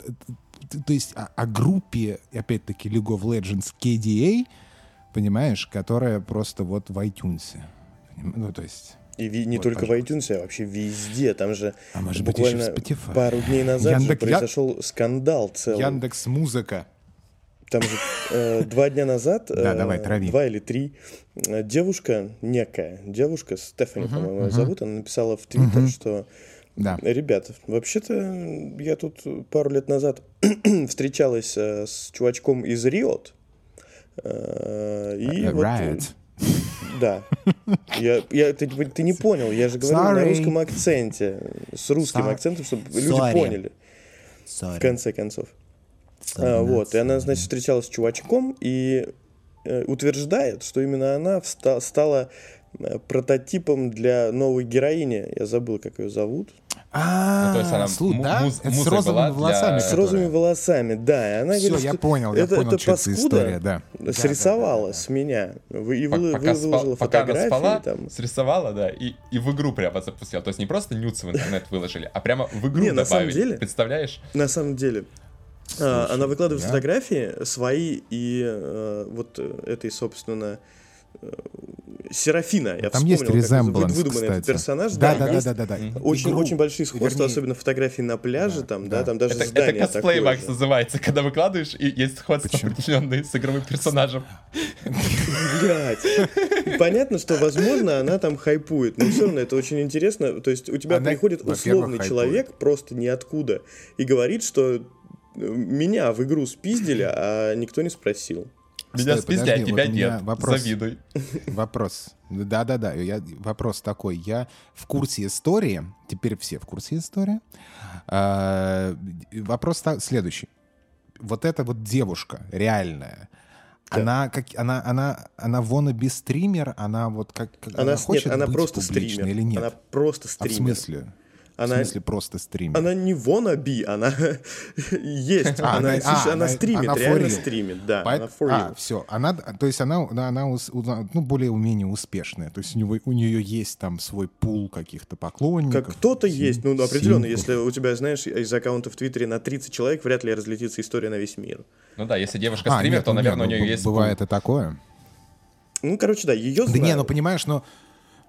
то есть о, о группе, опять-таки, League of Legends KDA, понимаешь, которая просто вот в iTunes. Ну, то есть... И ви, не вот, только пожалуйста. в iTunes, а вообще везде. Там же а может буквально быть, пару дней назад Яндекс... же произошел Я... скандал целый. Яндекс Музыка там же э, два дня назад, да, давай, э, трави. два или три, э, девушка, некая девушка, Стефани, uh-huh, по-моему, uh-huh. зовут, она написала в Твиттер, uh-huh. что да. Ребята, вообще-то я тут пару лет назад [CLEARS THROAT] встречалась э, с чувачком из Риот. Э, и uh, вот. Да. Я, я, ты, ты не понял, я же говорю Sorry. на русском акценте, с русским Sorry. акцентом, чтобы люди Sorry. поняли. Sorry. В конце концов. А, вот, и она, значит, встречалась с чувачком и э, утверждает, что именно она вста- стала э, прототипом для новой героини. Я забыл, как ее зовут. А, ну, то есть она слух, да? с розовыми волосами. С розовыми волосами, да. И она Все, говорит, я понял, я понял, что это история, да. Срисовала да, да, да, с меня. И вы, пока, выложила пока она спала, там. срисовала, да, и, и в игру прямо запустила. То есть не просто нюцы в интернет выложили, а прямо в игру не, добавили. На самом деле, Представляешь? На самом деле, Слушай, она выкладывает да? фотографии свои и э, вот этой, собственно, э, Серафина. Я Там есть резембланс, выдуманный кстати. персонаж. Да, да, да, да, да, да. Очень, очень большие сходства, Вернее... особенно фотографии на пляже, да, там, да, да там даже это, здание Это косплей, Макс, называется, когда выкладываешь, и есть сходства определенные с игровым персонажем. Блять. Понятно, что, возможно, она там хайпует, но все равно это очень интересно. То есть у тебя приходит условный человек просто ниоткуда и говорит, что меня в игру спиздили, а никто не спросил. Меня Стой, спиздили, подожди, а тебя вот нет. Вопрос, Завидуй. [LAUGHS] Вопрос. Да-да-да, я, вопрос такой. Я в курсе истории, теперь все в курсе истории. А, вопрос следующий. Вот эта вот девушка реальная, да. Она как она она она wannabe стример, она вот как, она, она хочет нет, она быть просто стример или нет? Она просто стример. А в смысле? Она, в смысле просто стримит? Она не wannabe, она [LAUGHS] есть. А, она, а, она, стримит, она реально стримит, да. По... Она for. А, все. Она, то есть она, она, она ну, более-менее успешная. То есть у, него, у нее есть там свой пул каких-то поклонников. Как кто-то есть, ну определенно. Симпов. Если у тебя, знаешь, из аккаунта в Твиттере на 30 человек, вряд ли разлетится история на весь мир. Ну да, если девушка а, стример, нет, то, наверное, нет, у нее есть... Бывает пул. и такое. Ну, короче, да, ее знают. Да не, ну понимаешь, но... Ну,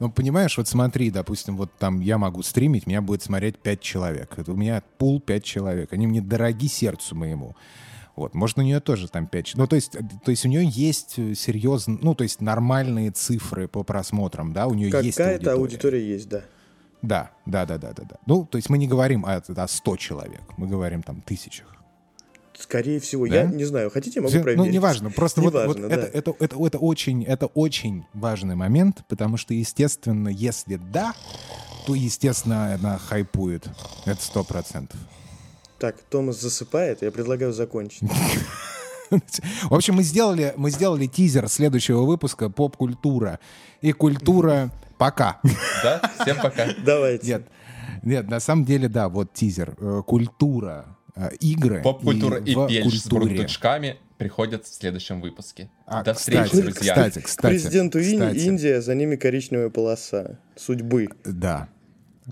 понимаешь, вот смотри, допустим, вот там я могу стримить, меня будет смотреть 5 человек. Это у меня пул 5 человек. Они мне дороги сердцу моему. Вот, может, у нее тоже там 5... Ну, то есть, то есть у нее есть серьезно... Ну, то есть нормальные цифры по просмотрам, да? У нее есть Какая-то аудитория есть, да. Да, да, да, да, да, да. Ну, то есть мы не говорим о, о 100 человек, мы говорим там тысячах. Скорее всего, да? я не знаю. Хотите, я могу Все, проверить. Ну, неважно. Просто не вот, важно, вот да. это, это, это, это, очень, это очень важный момент, потому что, естественно, если да, то, естественно, она хайпует. Это сто процентов. Так, Томас засыпает, я предлагаю закончить. В общем, мы сделали, мы сделали тизер следующего выпуска «Поп-культура». И культура [LAUGHS] пока. Да? Всем пока. Давайте. Нет, нет, на самом деле, да, вот тизер. Э, культура игры Поп-культура и, и пельш с бурундучками приходят в следующем выпуске. А, До кстати, встречи, друзья. Кстати, кстати, Президенту кстати. Индия, за ними коричневая полоса судьбы. Да.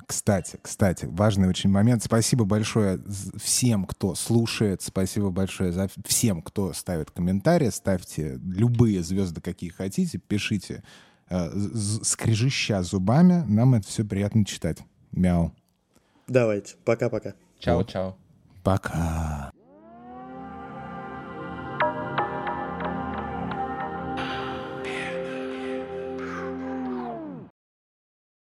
Кстати, кстати, важный очень момент. Спасибо большое всем, кто слушает. Спасибо большое за всем, кто ставит комментарии. Ставьте любые звезды, какие хотите. Пишите э, скрежища зубами. Нам это все приятно читать. Мяу. Давайте. Пока-пока. Чао-чао. pra cá.